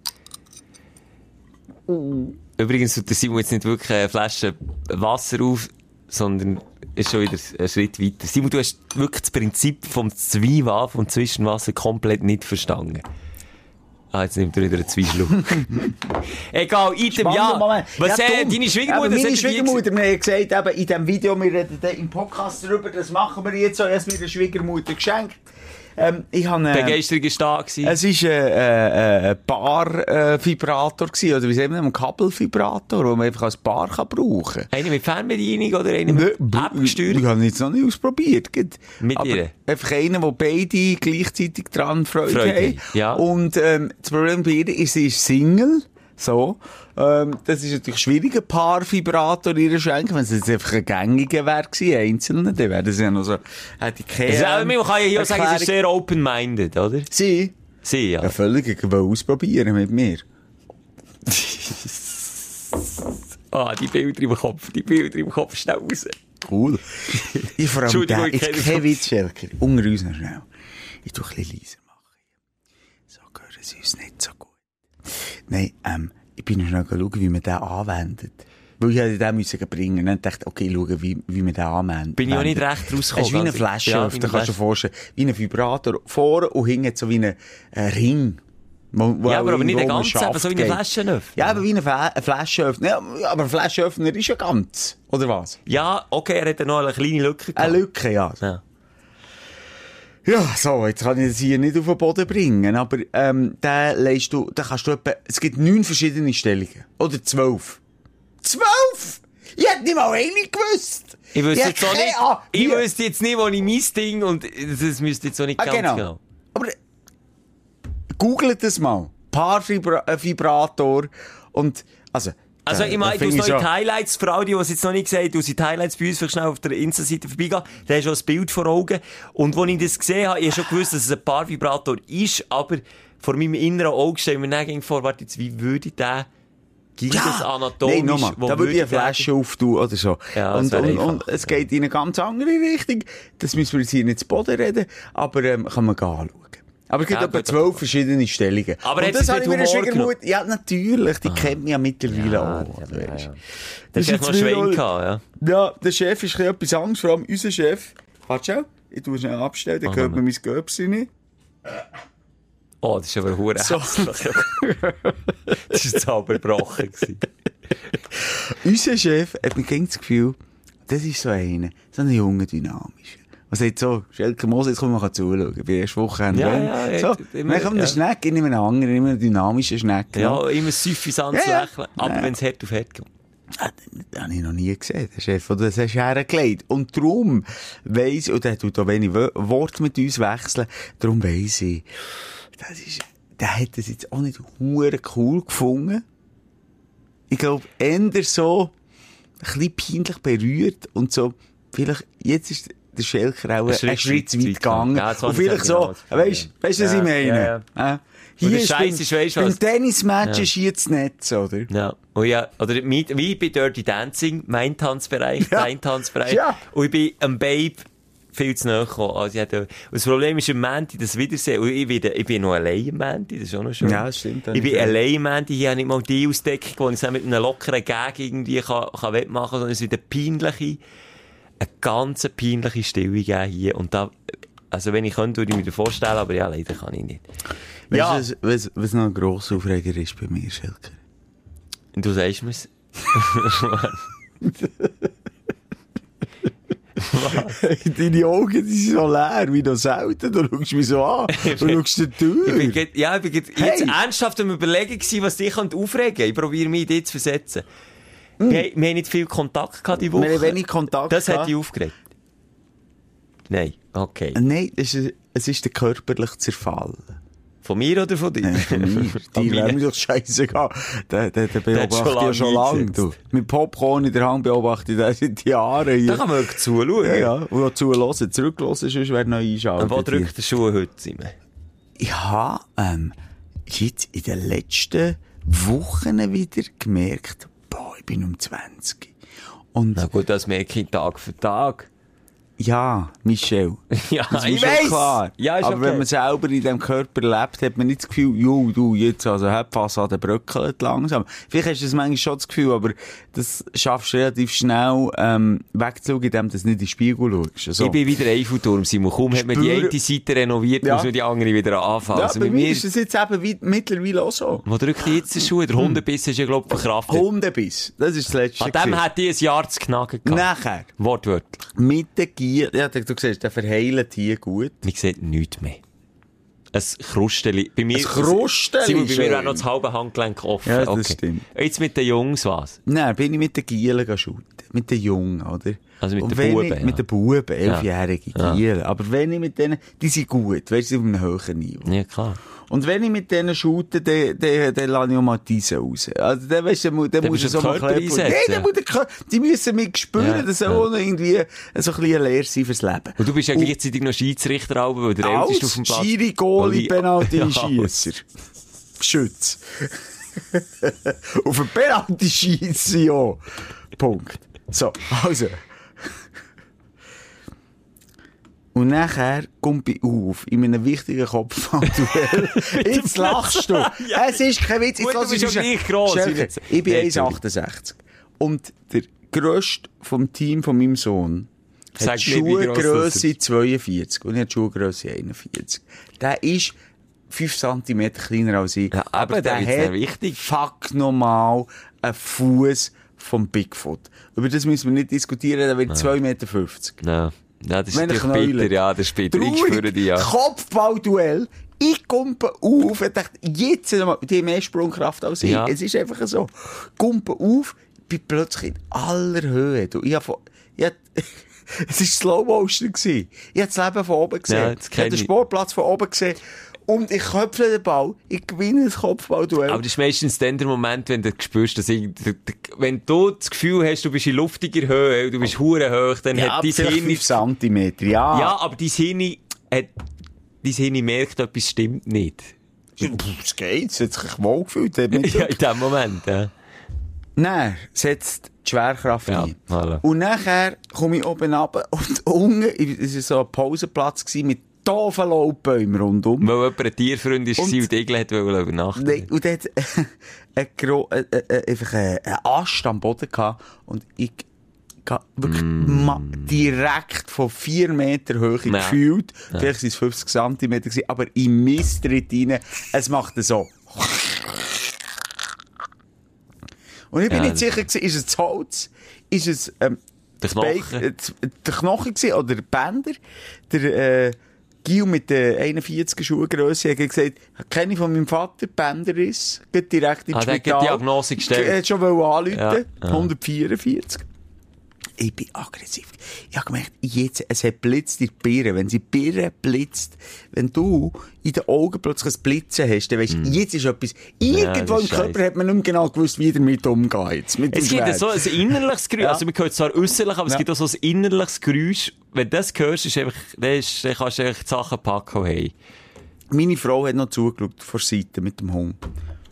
Übrigens tut der Simon jetzt nicht wirklich eine Flasche Wasser auf, sondern ist schon wieder einen Schritt weiter. Simon, du hast wirklich das Prinzip vom Zweiwaf und Zwischenwasser komplett nicht verstanden. Ah, jetzt nimmt er wieder einen Zweischluck. Egal, Item, ja. Moment. Was, Ja, äh, deine Schwiegermutter Eben, meine Schwiegermutter, wir haben gesagt, eben, in diesem Video, wir reden im Podcast darüber, das machen wir jetzt so, erst mir der Schwiegermutter geschenkt. Ähm, ich habe, äh, Begeisterung ist da gewesen. es war ein äh, äh, Bar-Vibrator, gewesen, oder wie sagen wir, ein Kabelvibrator, den man einfach als Bar kann brauchen kann. Einer mit Fernbedienung oder einer mit App Ich gesteuert? habe jetzt noch nicht ausprobiert. Mit Aber ihr? Einfach einer, wo beide gleichzeitig dran Freude, Freude haben, ja. Und ähm, das Problem bei ihr ist, sie ist Single. So. Ähm, das ist natürlich schwierig, ein Paar-Vibrator ihr schenken. Wenn es jetzt einfach ein gängiger wäre gewesen, einzelne, dann wäre das ja noch so, hätte ich keine, aber man kann ja hier sagen, es ist sehr open-minded, oder? Sie? Sie, ja. Ja, völlig. Ich will ausprobieren mit mir. Ah, die Bilder im Kopf, die Bilder im Kopf, schnell raus. Cool. ich vor allem Entschuldigung, der, ich kenne kein das. Witz, Schelker. Unter uns noch schnell. Ich tue ein bisschen leiser machen. So hören sie uns nicht. Nein, ähm, ich bin noch schnell schauen, wie man den anwendet. Weil ich hätte den müssen bringen und dachte, okay, ich schaue, wie, wie man den anwendet. Bin ich auch nicht recht rausgekommen. Es ist wie eine Flasche, Ja, kannst du dir vorstellen. Wie ein Vibrator. Vor und hinten so wie ein äh, Ring. Wo, Ja, aber, aber nicht ganzer, Schaft einfach so wie eine. Flaschenöffner. Ja, aber wie eine Fla ein Flaschenöffner. Ja, aber ein Flaschenöffner ist ja ganz. Oder was? Ja, okay, er hat noch eine kleine Lücke gehabt. Eine Lücke, ja. Ja. Ja, so, jetzt kann ich das hier nicht auf den Boden bringen, aber ähm, da leist du, da kannst du etwa, es gibt neun verschiedene Stellungen. Oder zwölf. Zwölf? Ich hätte nicht mal eine gewusst. Ich wüsste jetzt auch nicht, Ahnung. ich wüsste jetzt nicht, wo ich mein Ding und das müsste jetzt auch nicht Ah, ganz genau. genau. Aber äh, googelt das mal. Paarvibrator und, also, Also, da- ich meine, du hast noch die Highlights, für alle, die es jetzt noch nicht gesehen haben, du hast die Highlights bei uns vielleicht schnell auf der Insta-Seite vorbeigehen, da hast du das Bild vor Augen. Und als ich das gesehen habe, ich habe schon gewusst, dass es ein Paarvibrator ist, aber vor meinem inneren Auge stelle ich mir dann vor, warte jetzt, wie würde der, ging das anatomisch, Nein, nochmal, wo da würde ich eine Flasche auftun oder so. Ja, und, und, und es geht in eine ganz andere Richtung. Das müssen wir jetzt hier nicht zu Boden reden, aber ähm, kann man gehen anschauen. Aber es gibt etwa zwölf verschiedene Stellungen. Aber und das habe ich mir Humor Schwiegermutter... Ja, natürlich, die kennt mich ja mittlerweile Ja, auch. ja, ja, ja. Das ist jetzt noch Schwein gehabt, ja. Ja, der Chef ist ein bisschen etwas Angst, vor allem unser Chef. Warte schon, ich tue schnell abstellen, dann Oh, hört man mein Göpsi nicht. Oh, das ist aber hure So. das ist jetzt aber gebrochen. Unser Chef hat mir das Gefühl, das ist so einer, so ein junger, dynamischer. Man sagt so, Schelke Moos, jetzt kommen wir zuschauen. Bei der ersten Woche Ja, wenn. ja, so, ja, immer, dann kommt ja. der Schneck, ich nehme einen anderen, immer einen dynamischen Schneck. Ja, immer süffisant Ja, ja. lächeln, aber Ja. wenn es hart auf hart geht. Ah, Das habe ich noch nie gesehen, der Chef, der das hast hergelegt. Und darum weiss, und der tut auch wenig Wo- Worte mit uns wechseln, darum weiss ich, das ist, der hat das jetzt auch nicht hure cool gefunden. Ich glaube, eher so, ein bisschen peinlich berührt und so, vielleicht, jetzt ist der Schelker auch Ein einen Schritt weit gegangen. Ja, und ich vielleicht so, weisst du, was ich Ja, meine? ja, Hier ist Scheiß ist, weisst du was? Tennismatch Ja. ist hier das Netz, oder? Ja. Und ja, oder mit, wie bei Dirty Dancing, mein Tanzbereich, Ja. dein Tanzbereich. Ja. Und ich bin am Babe viel zu nahe gekommen. Also ich das Problem ist am Mänti, das Wiedersehen. Und ich bin, ich bin noch allein am Mänti, das ist auch noch schön. Ja, stimmt, Ich bin ist allein am Mänti, hier habe ich nicht mal die Ausdeckung, wo ich mit einem lockeren Gag irgendwie kann, kann wettmachen kann, sondern es wird eine peinliche, eine ganz peinliche Stille geben hier. Und da, also wenn ich könnte, würde ich mir das vorstellen, aber ja, leider kann ich nicht. Ja. Weißt du, was, was, was noch ein grosser Aufreger ist bei mir, Schelker? Du sagst mir's. Deine Augen, die sind so leer, wie noch selten. Du schaust mich so an. Du schaust dir durch. Ich bin, grad- ja, ich bin grad Hey! jetzt ernsthaft am überlegen was dich aufregen könnte. Ich probiere mich dich zu versetzen. Wir, haben- wir haben nicht viel Kontakt gehabt die Woche. Wir haben wenig Kontakt Das hat gehabt. dich aufgeregt. Nein, okay. Nein, es ist, es ist der körperliche Zerfall. Von mir oder von dir? Nein, von mir. Die wäre mir doch scheißegal. Den, den, den hat beobachte ich ja schon lange. Du. Mit Popcorn in der Hand beobachte ich den seit Jahren hier. Da kann man zuschauen. ja, ja. Und auch zuhören, zurückhören, sonst wäre noch einschalten. Und wo drückt der Schuh heute, Simon? Ich habe ähm, jetzt in den letzten Wochen wieder gemerkt, ich bin um 20. Und Na gut, das merke ich Tag für Tag. Ja, Michel. Ja, Das ist ich weiss. klar. Ja, ist Aber okay. wenn man selber in diesem Körper lebt, hat man nicht das Gefühl, jo, du, jetzt, also, hat Fassade bröckelt langsam. Vielleicht hast du das manchmal schon das Gefühl, aber das schaffst du relativ schnell, ähm, wegzuschauen, indem du nicht in den Spiegel schaust. So. Ich bin wieder Eiffelturm, Simon. Kaum hat man die eine Seite renoviert, Ja. muss man die andere wieder anfangen. ja, also bei mir ist das jetzt eben wie, mittlerweile auch so. wo drückt jetzt der Schuh? Der Hundebiss ist ja, glaub ich, verkraftet. Hundebiss. Das ist das Letzte. An dem gewesen. hat die ein Jahr zu knacken gehabt. Nachher, Wortwörtlich. mit den Gier, ja, du, du siehst, der verheilt hier gut. Man sieht nichts mehr. Ein Krusteli. Bei mir, Ein Krusteli, Simon, bei mir wäre noch das halbe Handgelenk offen. Ja, das okay. stimmt. Jetzt mit den Jungs was? Nein, bin ich mit den Gielen shooten. Mit den Jungen, oder? Also mit Und den Buben, Ich, ja. Mit den Buben, elfjährige Ja. Gielen. Aber wenn ich mit denen, die sind gut, weißt du, auf einem höheren Niveau. Ja, klar. Und wenn ich mit denen shoote, dann, dann, dann lasse ich auch mal diese raus. Also, dann, weißt du, dann, dann muss ich so mal. Nein, dann muss der die müssen mich spüren, Ja, das soll ja. irgendwie so ein bisschen leer sein fürs Leben. Und du bist ja gleichzeitig noch Schiedsrichter, aber, weil der Älteste auf dem Platz... Schiri, Goalie, Penalty, Ja, Schiesser. Schütz. auf einen Penalty schießen, ja. Punkt. So, also. Und nachher kommt ich auf, in einem wichtigen Kopfballduell. Jetzt lachst du. Es ist kein Witz. Jetzt Gut, du bist ja gleich gross, jetzt- Ich bin Nee, 1,68. Und der grösste vom Team von meinem Sohn hat Schuhgrösse 42 und ich habe Schuhgrösse 41. Der ist 5 cm kleiner als ich. Ja, aber der der sehr hat wichtig. fuck normal einen Fuß vom Bigfoot. Über das müssen wir nicht diskutieren, der wird 2,50 Meter. Ja. Ja, das ist er bitter. Ja, das ist bitter. Ich spüre dich, ja. Kopfballduell. Ich kumpe auf und dachte, jetzt nochmal, die haben mehr Sprungkraft als ich. Ja. Es ist einfach so. Kumpe auf, bin plötzlich in aller Höhe. Du, ich hab ich hab, es war Slow Motion. gewesen. Ich habe das Leben von oben gesehen. Ja, ich habe den ich. Sportplatz von oben gesehen. Und ich köpfe den Ball, ich gewinne das Kopfballduell. Aber das ist meistens dann der Moment, wenn du spürst, dass ich, wenn du das Gefühl hast, du bist in luftiger Höhe, du bist hure hoch, dann ja, hat dein Hirn, 5 Zentimeter, ja. ja, aber dein Hirn hat, dein Hirn merkt, etwas stimmt nicht. Es geht, es hat sich wohl gefühlt. Ja, in dem Moment, ja. Dann setzt die Schwerkraft Ja, ein. voilà. Und nachher komme ich oben runter und unten, es war so ein Pausenplatz mit doofen Laubbäumen rundum. Weil jemand ein Tierfreund Und- und die Igel hat übernachten. Nein, und ein, gro äh, äh, einfach Ast am Boden gehabt und ich wirklich ma- direkt von vier Meter Höhe Ja. gefühlt. Vielleicht waren es 50 Zentimeter, gewesen, aber im Mistritt rein. Es macht so. Und ich bin Ja, nicht sicher gewesen, ist es das Holz? Ist es, ähm, Der Knochen. äh, der Knochen gewesen, oder der Bänder? Der, äh, Gil mit der 41 Schuhgrösse hat gesagt, kenne ich von meinem Vater, Bänderriss, geht direkt ins Ah, der hat die Spital. Diagnose gestellt. Er hat schon anrufen, Ja, ja. 144. Ich bin aggressiv. Ich habe gemerkt, jetzt, es hat blitzt in die Birne. Wenn sie Birne blitzt, wenn du in den Augen plötzlich ein Blitzen hast, dann weisst du, jetzt ist etwas, irgendwo das im Körper scheisse. hat man nicht mehr genau gewusst, wie damit umgeht. Mit Es gibt so ein innerliches Geräusch. Ja. Also, man hört zwar äußerlich, aber es Ja. gibt auch so ein innerliches Geräusch. Wenn du das hörst, ist einfach, dann, ist, dann kannst du einfach die Sachen packen, hey. Meine Frau hat noch zugeschaut vor Seite mit dem Hund.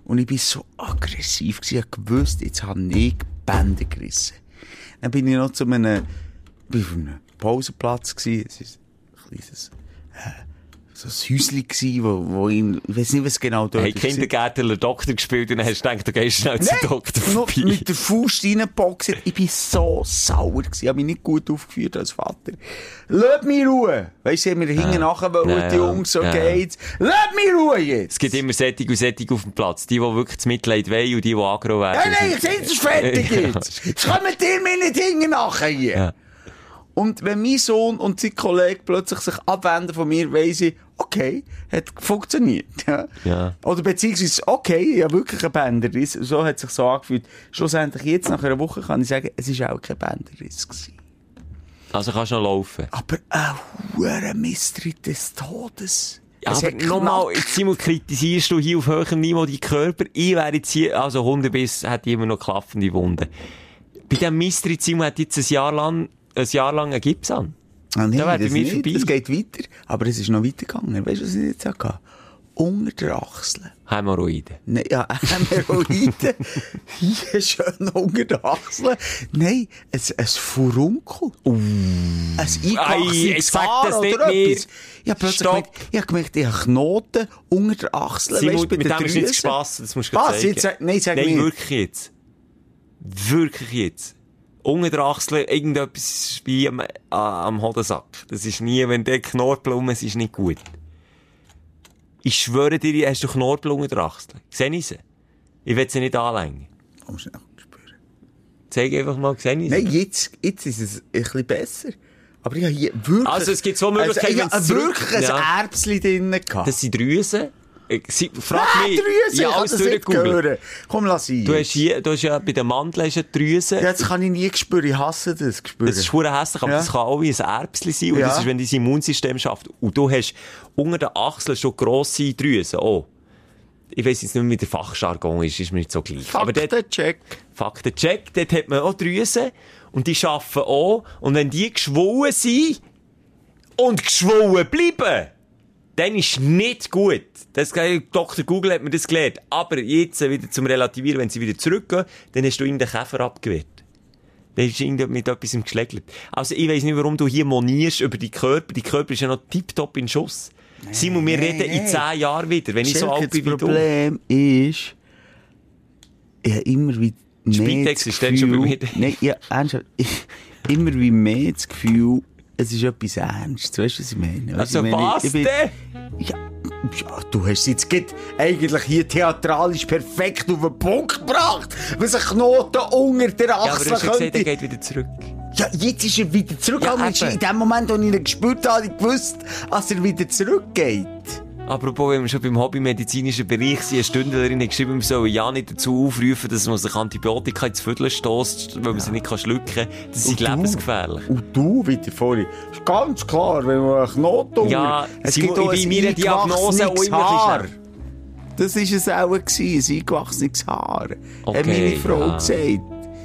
Und ich war so aggressiv. gewesen. Ich gewusst, jetzt habe ich Bänder gerissen. Dann bin ich noch zu einem, bin auf einem Pausenplatz gewesen. Es ist ein kleines, äh, so ein Häuschen gewesen, wo, wo ihn, ich weiß nicht, was genau dort Hey, ist. Kindergärtner Doktor gespielt und dann hast du gedacht, du gehst schnell zum Doktor vorbei. mit der Faust reingeboxt. Ich bin so sauer gewesen. Ich habe mich nicht gut aufgeführt als Vater. Lass mich Ruhe. Weisst du, wir hinten nachher wollen, Ja, die. Jungs, so Ja. geht's. Lass mich Ruhe jetzt. Es gibt immer Sättig und Sättig auf dem Platz. Die, die wirklich das Mitleid wollen und die, die aggro werden. Nein, nein, ich sehe, es ist fertig jetzt. Jetzt kommt ihr mir nicht hinten nachher hier. Ja. Und wenn mein Sohn und sein Kollege plötzlich sich abwenden von mir, weiss ich, okay, hat funktioniert. Ja. Ja. Oder beziehungsweise, okay, ja wirklich ein Bänderriss. So hat es sich so angefühlt. Schlussendlich jetzt, nach einer Woche, kann ich sagen, es ist auch kein Bänderriss gewesen. Also kannst du noch laufen. Aber ein Mistritt des Todes. Ja, aber nochmal, Simon, kritisierst du hier auf höherem Niveau die Körper. Ich wäre jetzt hier, also Hundebiss hat immer noch klaffende Wunden. Bei dem Mistrit Simon hat jetzt ein Jahr lang, ein Jahr lang einen Gips an. Ah, nee, Da wäre bei mir vorbei. Es geht weiter. Aber es ist noch weitergegangen. Weißt du, was ich jetzt hatte? unter der Achsel. Hämorrhoiden. Nein, ja, Hämorrhoiden. Hier schön unter der Achsel. Nein, ein, ein Furunkel. Ein Ei, jetzt eingewachsenes Haar oder etwas. Ich hab plötzlich gemerkt, ich hab gemerkt, ich habe Knoten unter der Achsel. Weisst, bei mit dem ist nicht Drüsen. Spass, das musst du zeigen. Jetzt sag- nein, sag Nein, nicht. wirklich jetzt. Wirklich jetzt. Unter der Achsel irgendetwas wie am, äh, am Hodensack. Das ist nie, wenn der Knorpel um ist, ist nicht gut. Ich schwöre dir, hast du Knorpel unter der Achsel. Seh ich sie? Ich will sie nicht anlängen. Komm schnell spüren. Zeig einfach mal, seh ich sie? Nein, jetzt, jetzt ist es ein bisschen besser. Aber ich habe hier wirklich... Also, es gibt zwei Möglichkeiten, Also, ich habe wirklich ein Ja. Erbsli drin gehabt. Das sind Drüsen. Äh, sie- Frag Ah, mich. Drüsen, Ja, ich kann alles das nicht. Komm, lass ihn. Du hast hier, du hast ja bei den Mandeln du Drüsen. Ja, das kann ich nie spüren. Ich hasse das spüren. Das ist verdammt hässlich, aber Ja. das kann auch wie ein Erbsli sein. Und Ja. das ist, wenn dein Immunsystem schafft. Und du hast unter den Achseln schon grosse Drüsen. Oh. Ich weiss jetzt nicht, wie der Fachjargon ist, ist mir nicht so gleich. Faktencheck. Faktencheck, dort hat man auch Drüsen. Und die arbeiten auch. Und wenn die geschwollen sind und geschwollen bleiben, dann ist nicht gut. Das, Dr. Google hat mir das gelernt. Aber jetzt wieder zum Relativieren, wenn sie wieder zurückgehen, dann hast du ihnen den Käfer abgewehrt. Dann ist irgendjemand mit etwas im geschlägelt. Also, ich weiss nicht, warum du hier monierst über die Körper. Die Körper ist ja noch tiptop in Schuss. Simon, wir nee, reden in nee. zehn Jahren wieder, wenn ich so Schelke, alt bin wie das du. Problem ist, ich habe immer wie mehr Spitex das ist dann schon bei mir. Nein, ja, ernsthaft, immer wie mehr das Gefühl, es ist etwas Ernstes. Weißt du, was ich meine? Weisst du, Also, ich meine, was denn? Ja, ja, du hast es jetzt grad eigentlich hier theatralisch perfekt auf den Punkt gebracht, was ein Knoten unter der Ja, aber Achsel du hast ja er könnte. geht wieder zurück. Ja, jetzt ist er wieder zurückgekommen. Ja, in dem Moment, wo ich ihn gespürt habe, habe ich gewusst, dass er wieder zurückgeht. Apropos, wenn wir schon beim hobbymedizinischen Bereich sind, eine Stündlerin hat geschrieben, wir sollen ja nicht dazu aufrufen, dass man sich Antibiotika ins Viertel stößt, weil man sie nicht kann schlucken kann. Das ist lebensgefährlich. Und du, wie der vorhin. Ist ganz klar, wenn man einen Knoten Ja, es gibt auch bin meiner Diagnose auch immer Haar. Das war es auch, gewesen, ein eingewachsenes Haar. Okay, hat meine Frau ja. gesagt.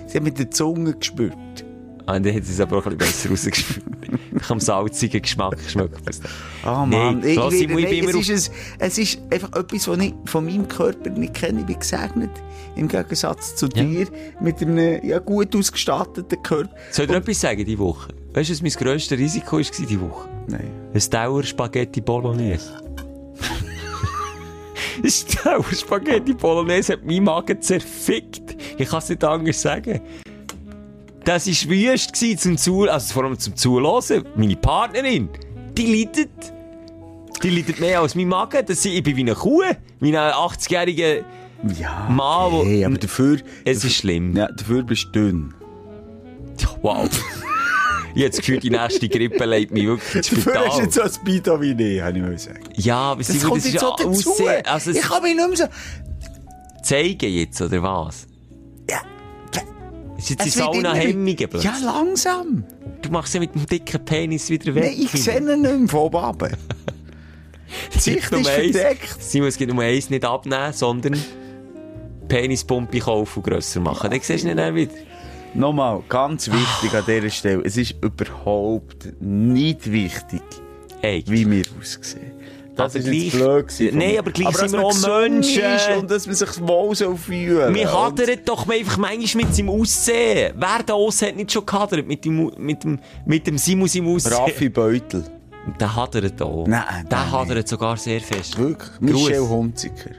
Sie hat mit der Zunge gespürt. Ah, dann hat sie es aber auch ein bisschen besser rausgespürt. Nach dem salzigen Geschmack schmeckt es dann. Ah, Mann. ich, lass ich, ich nein, immer es, ist ein, es ist einfach etwas, was ich von meinem Körper nicht kenne. Ich bin gesegnet. Im Gegensatz zu Ja. dir. Mit einem ja, gut ausgestatteten Körper. Soll ich dir etwas sagen diese Woche? Weißt du, was mein grösstes Risiko war diese Woche? Nein. Ein Dauer Spaghetti Bolognese. ein Dauer Spaghetti Bolognese hat meinen Magen zerfickt. Ich kann es nicht anders sagen. Das war wüst zum Zu, also vor allem zum Zuhören. Meine Partnerin, die leidet. Die leidet mehr als mein Magen. Das, ich bin wie eine Kuh. Wie ein 80-jähriger Ja. Mann, wo- Hey, aber dafür. Es dafür, ist schlimm. Ja, dafür bist du dünn. Wow. Ich habe das Gefühl, die nächste Grippe leitet mich wirklich ins Dafür hast du Spital. jetzt so ein Speedo wie ich, habe ich mal sagen. Ja, aber Das Simon, kommt das ist jetzt so dazu. aussehen. Also, ich kann mich nicht mehr so... zeigen jetzt, oder was? Ja, Ist jetzt es wird Sauna Hemmungen plötzlich? Ja, langsam. Du machst ja mit dem dicken Penis wieder weg. Nein, ich sehe ihn nicht mehr von oben. Die Sicht ist verdeckt. Simon, es geht Nummer eins nicht abnehmen, sondern Penispumpe kaufen und grösser machen. Dann siehst du ihn dann wieder. Nochmal, ganz wichtig an dieser Stelle. Es ist überhaupt nicht wichtig, Ey, wie wir aussehen. Das Aber ist gleich- Nein, aber gleich dass sind wir auch Menschen. ist Und dass man sich wohl so fühlen wir hadern doch einfach manchmal mit seinem Aussehen. Wer da aus hat nicht schon gehadert mit dem, mit dem, mit dem Simon seinem Aussehen? Raffi Beutel. Der hadert auch. Nein, Der hadert sogar sehr fest. Wirklich? Gruß. Michel Hunziker.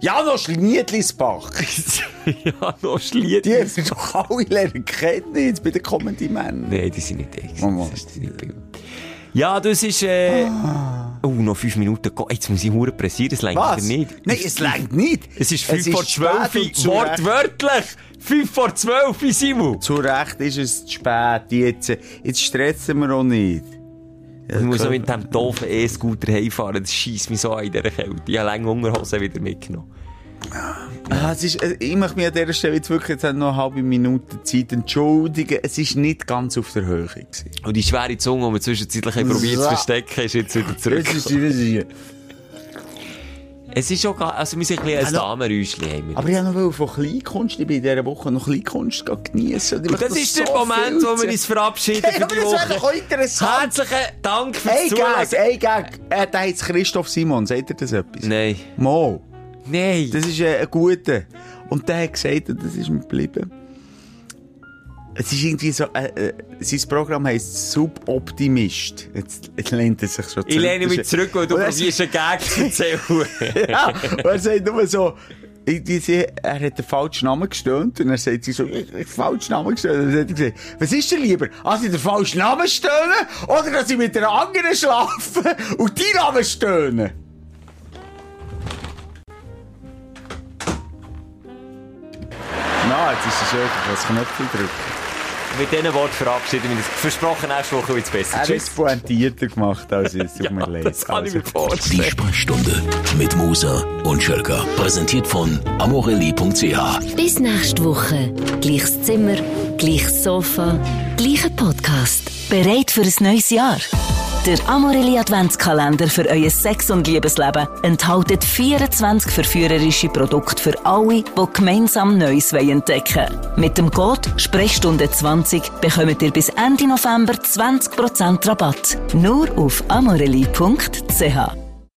Janosch Niedlisbach. ja, noch Schlied. Die haben doch alle lernen kennen jetzt bei den Comedy Men. Nein, die sind nicht echt. Oh Mann. Das ist nicht Bild. Ja, das ist, äh, oh, noch fünf Minuten. Jetzt muss ich hure pressieren, es längt Was? nicht. Nein, es längt nicht. Es ist fünf vor spät zwölf, wortwörtlich. Fünf vor zwölf, Simon. Zu Recht ist es zu spät. Jetzt, jetzt stressen wir auch nicht. Ich muss noch mit dem doofen E-Scooter heimfahren. Das schießt mich so an in dieser Kälte. Ich habe lange Unterhosen wieder mitgenommen. Ah, es ist, äh, ich möchte mich an dieser Stelle jetzt wirklich jetzt noch eine halbe Minute Zeit entschuldigen. Es ist nicht ganz auf der Höhe gewesen. Und die schwere Zunge, die wir zwischenzeitlich haben probiert zu So. verstecken, ist jetzt wieder zurück. Jetzt ist sie wieder hier. Es ist schon, also wir sind ein bisschen ein Damenräuschchen haben wir. Aber ich wollte noch von Kleinkunst, ich bin in dieser Woche noch Kleinkunst geniessen. Und das ist der Moment, wo wir uns verabschieden Hey, für aber die Woche. doch auch interessant. Herzlichen Dank fürs Hey, Zuhören. Gag, hey, Gag. Äh, der heißt Christoph Simon, sagt ihr das etwas? Nein. Mo. Nein. Das ist äh, ein guter. Und der hat gesagt, und das ist mir geblieben. Es ist irgendwie so, äh, äh, sein Programm heisst Suboptimist. Jetzt, jetzt lehnt er sich schon zurück. ich lehne mich zurück, weil du er probierst einen Gag zu erzählen. ja, und er sagt nur so, sie, er hat den falschen Namen gestöhnt und er sagt sie so, ich, ich falschen Namen gestöhnt. Und dann hat er gesagt, was ist dir lieber? Dass ich den falschen Namen stöhne oder dass ich mit einer anderen schlafe und die Namen stöhne? Na, jetzt ist es schön, ich kann das Knöpfchen drücken. Mit diesen Worten verabschieden wir uns. Versprochen, nächste Woche wird's besser. Er es Tschüss. pointierter gemacht als ich, es tut mir leid. Das kann ich Also, mir vorstellen. Die Sprechstunde mit Musa und Schelka. Präsentiert von amorelli.ch. Bis nächste Woche. Gleiches Zimmer, gleiches Sofa, gleicher Podcast. Bereit für ein neues Jahr? Der Amorelli Adventskalender für euer Sex- und Liebesleben enthält 24 verführerische Produkte für alle, die gemeinsam Neues wollen entdecken Mit dem Code Sprechstunde 20 bekommt ihr bis Ende November 20% Rabatt. Nur auf amorelli.ch.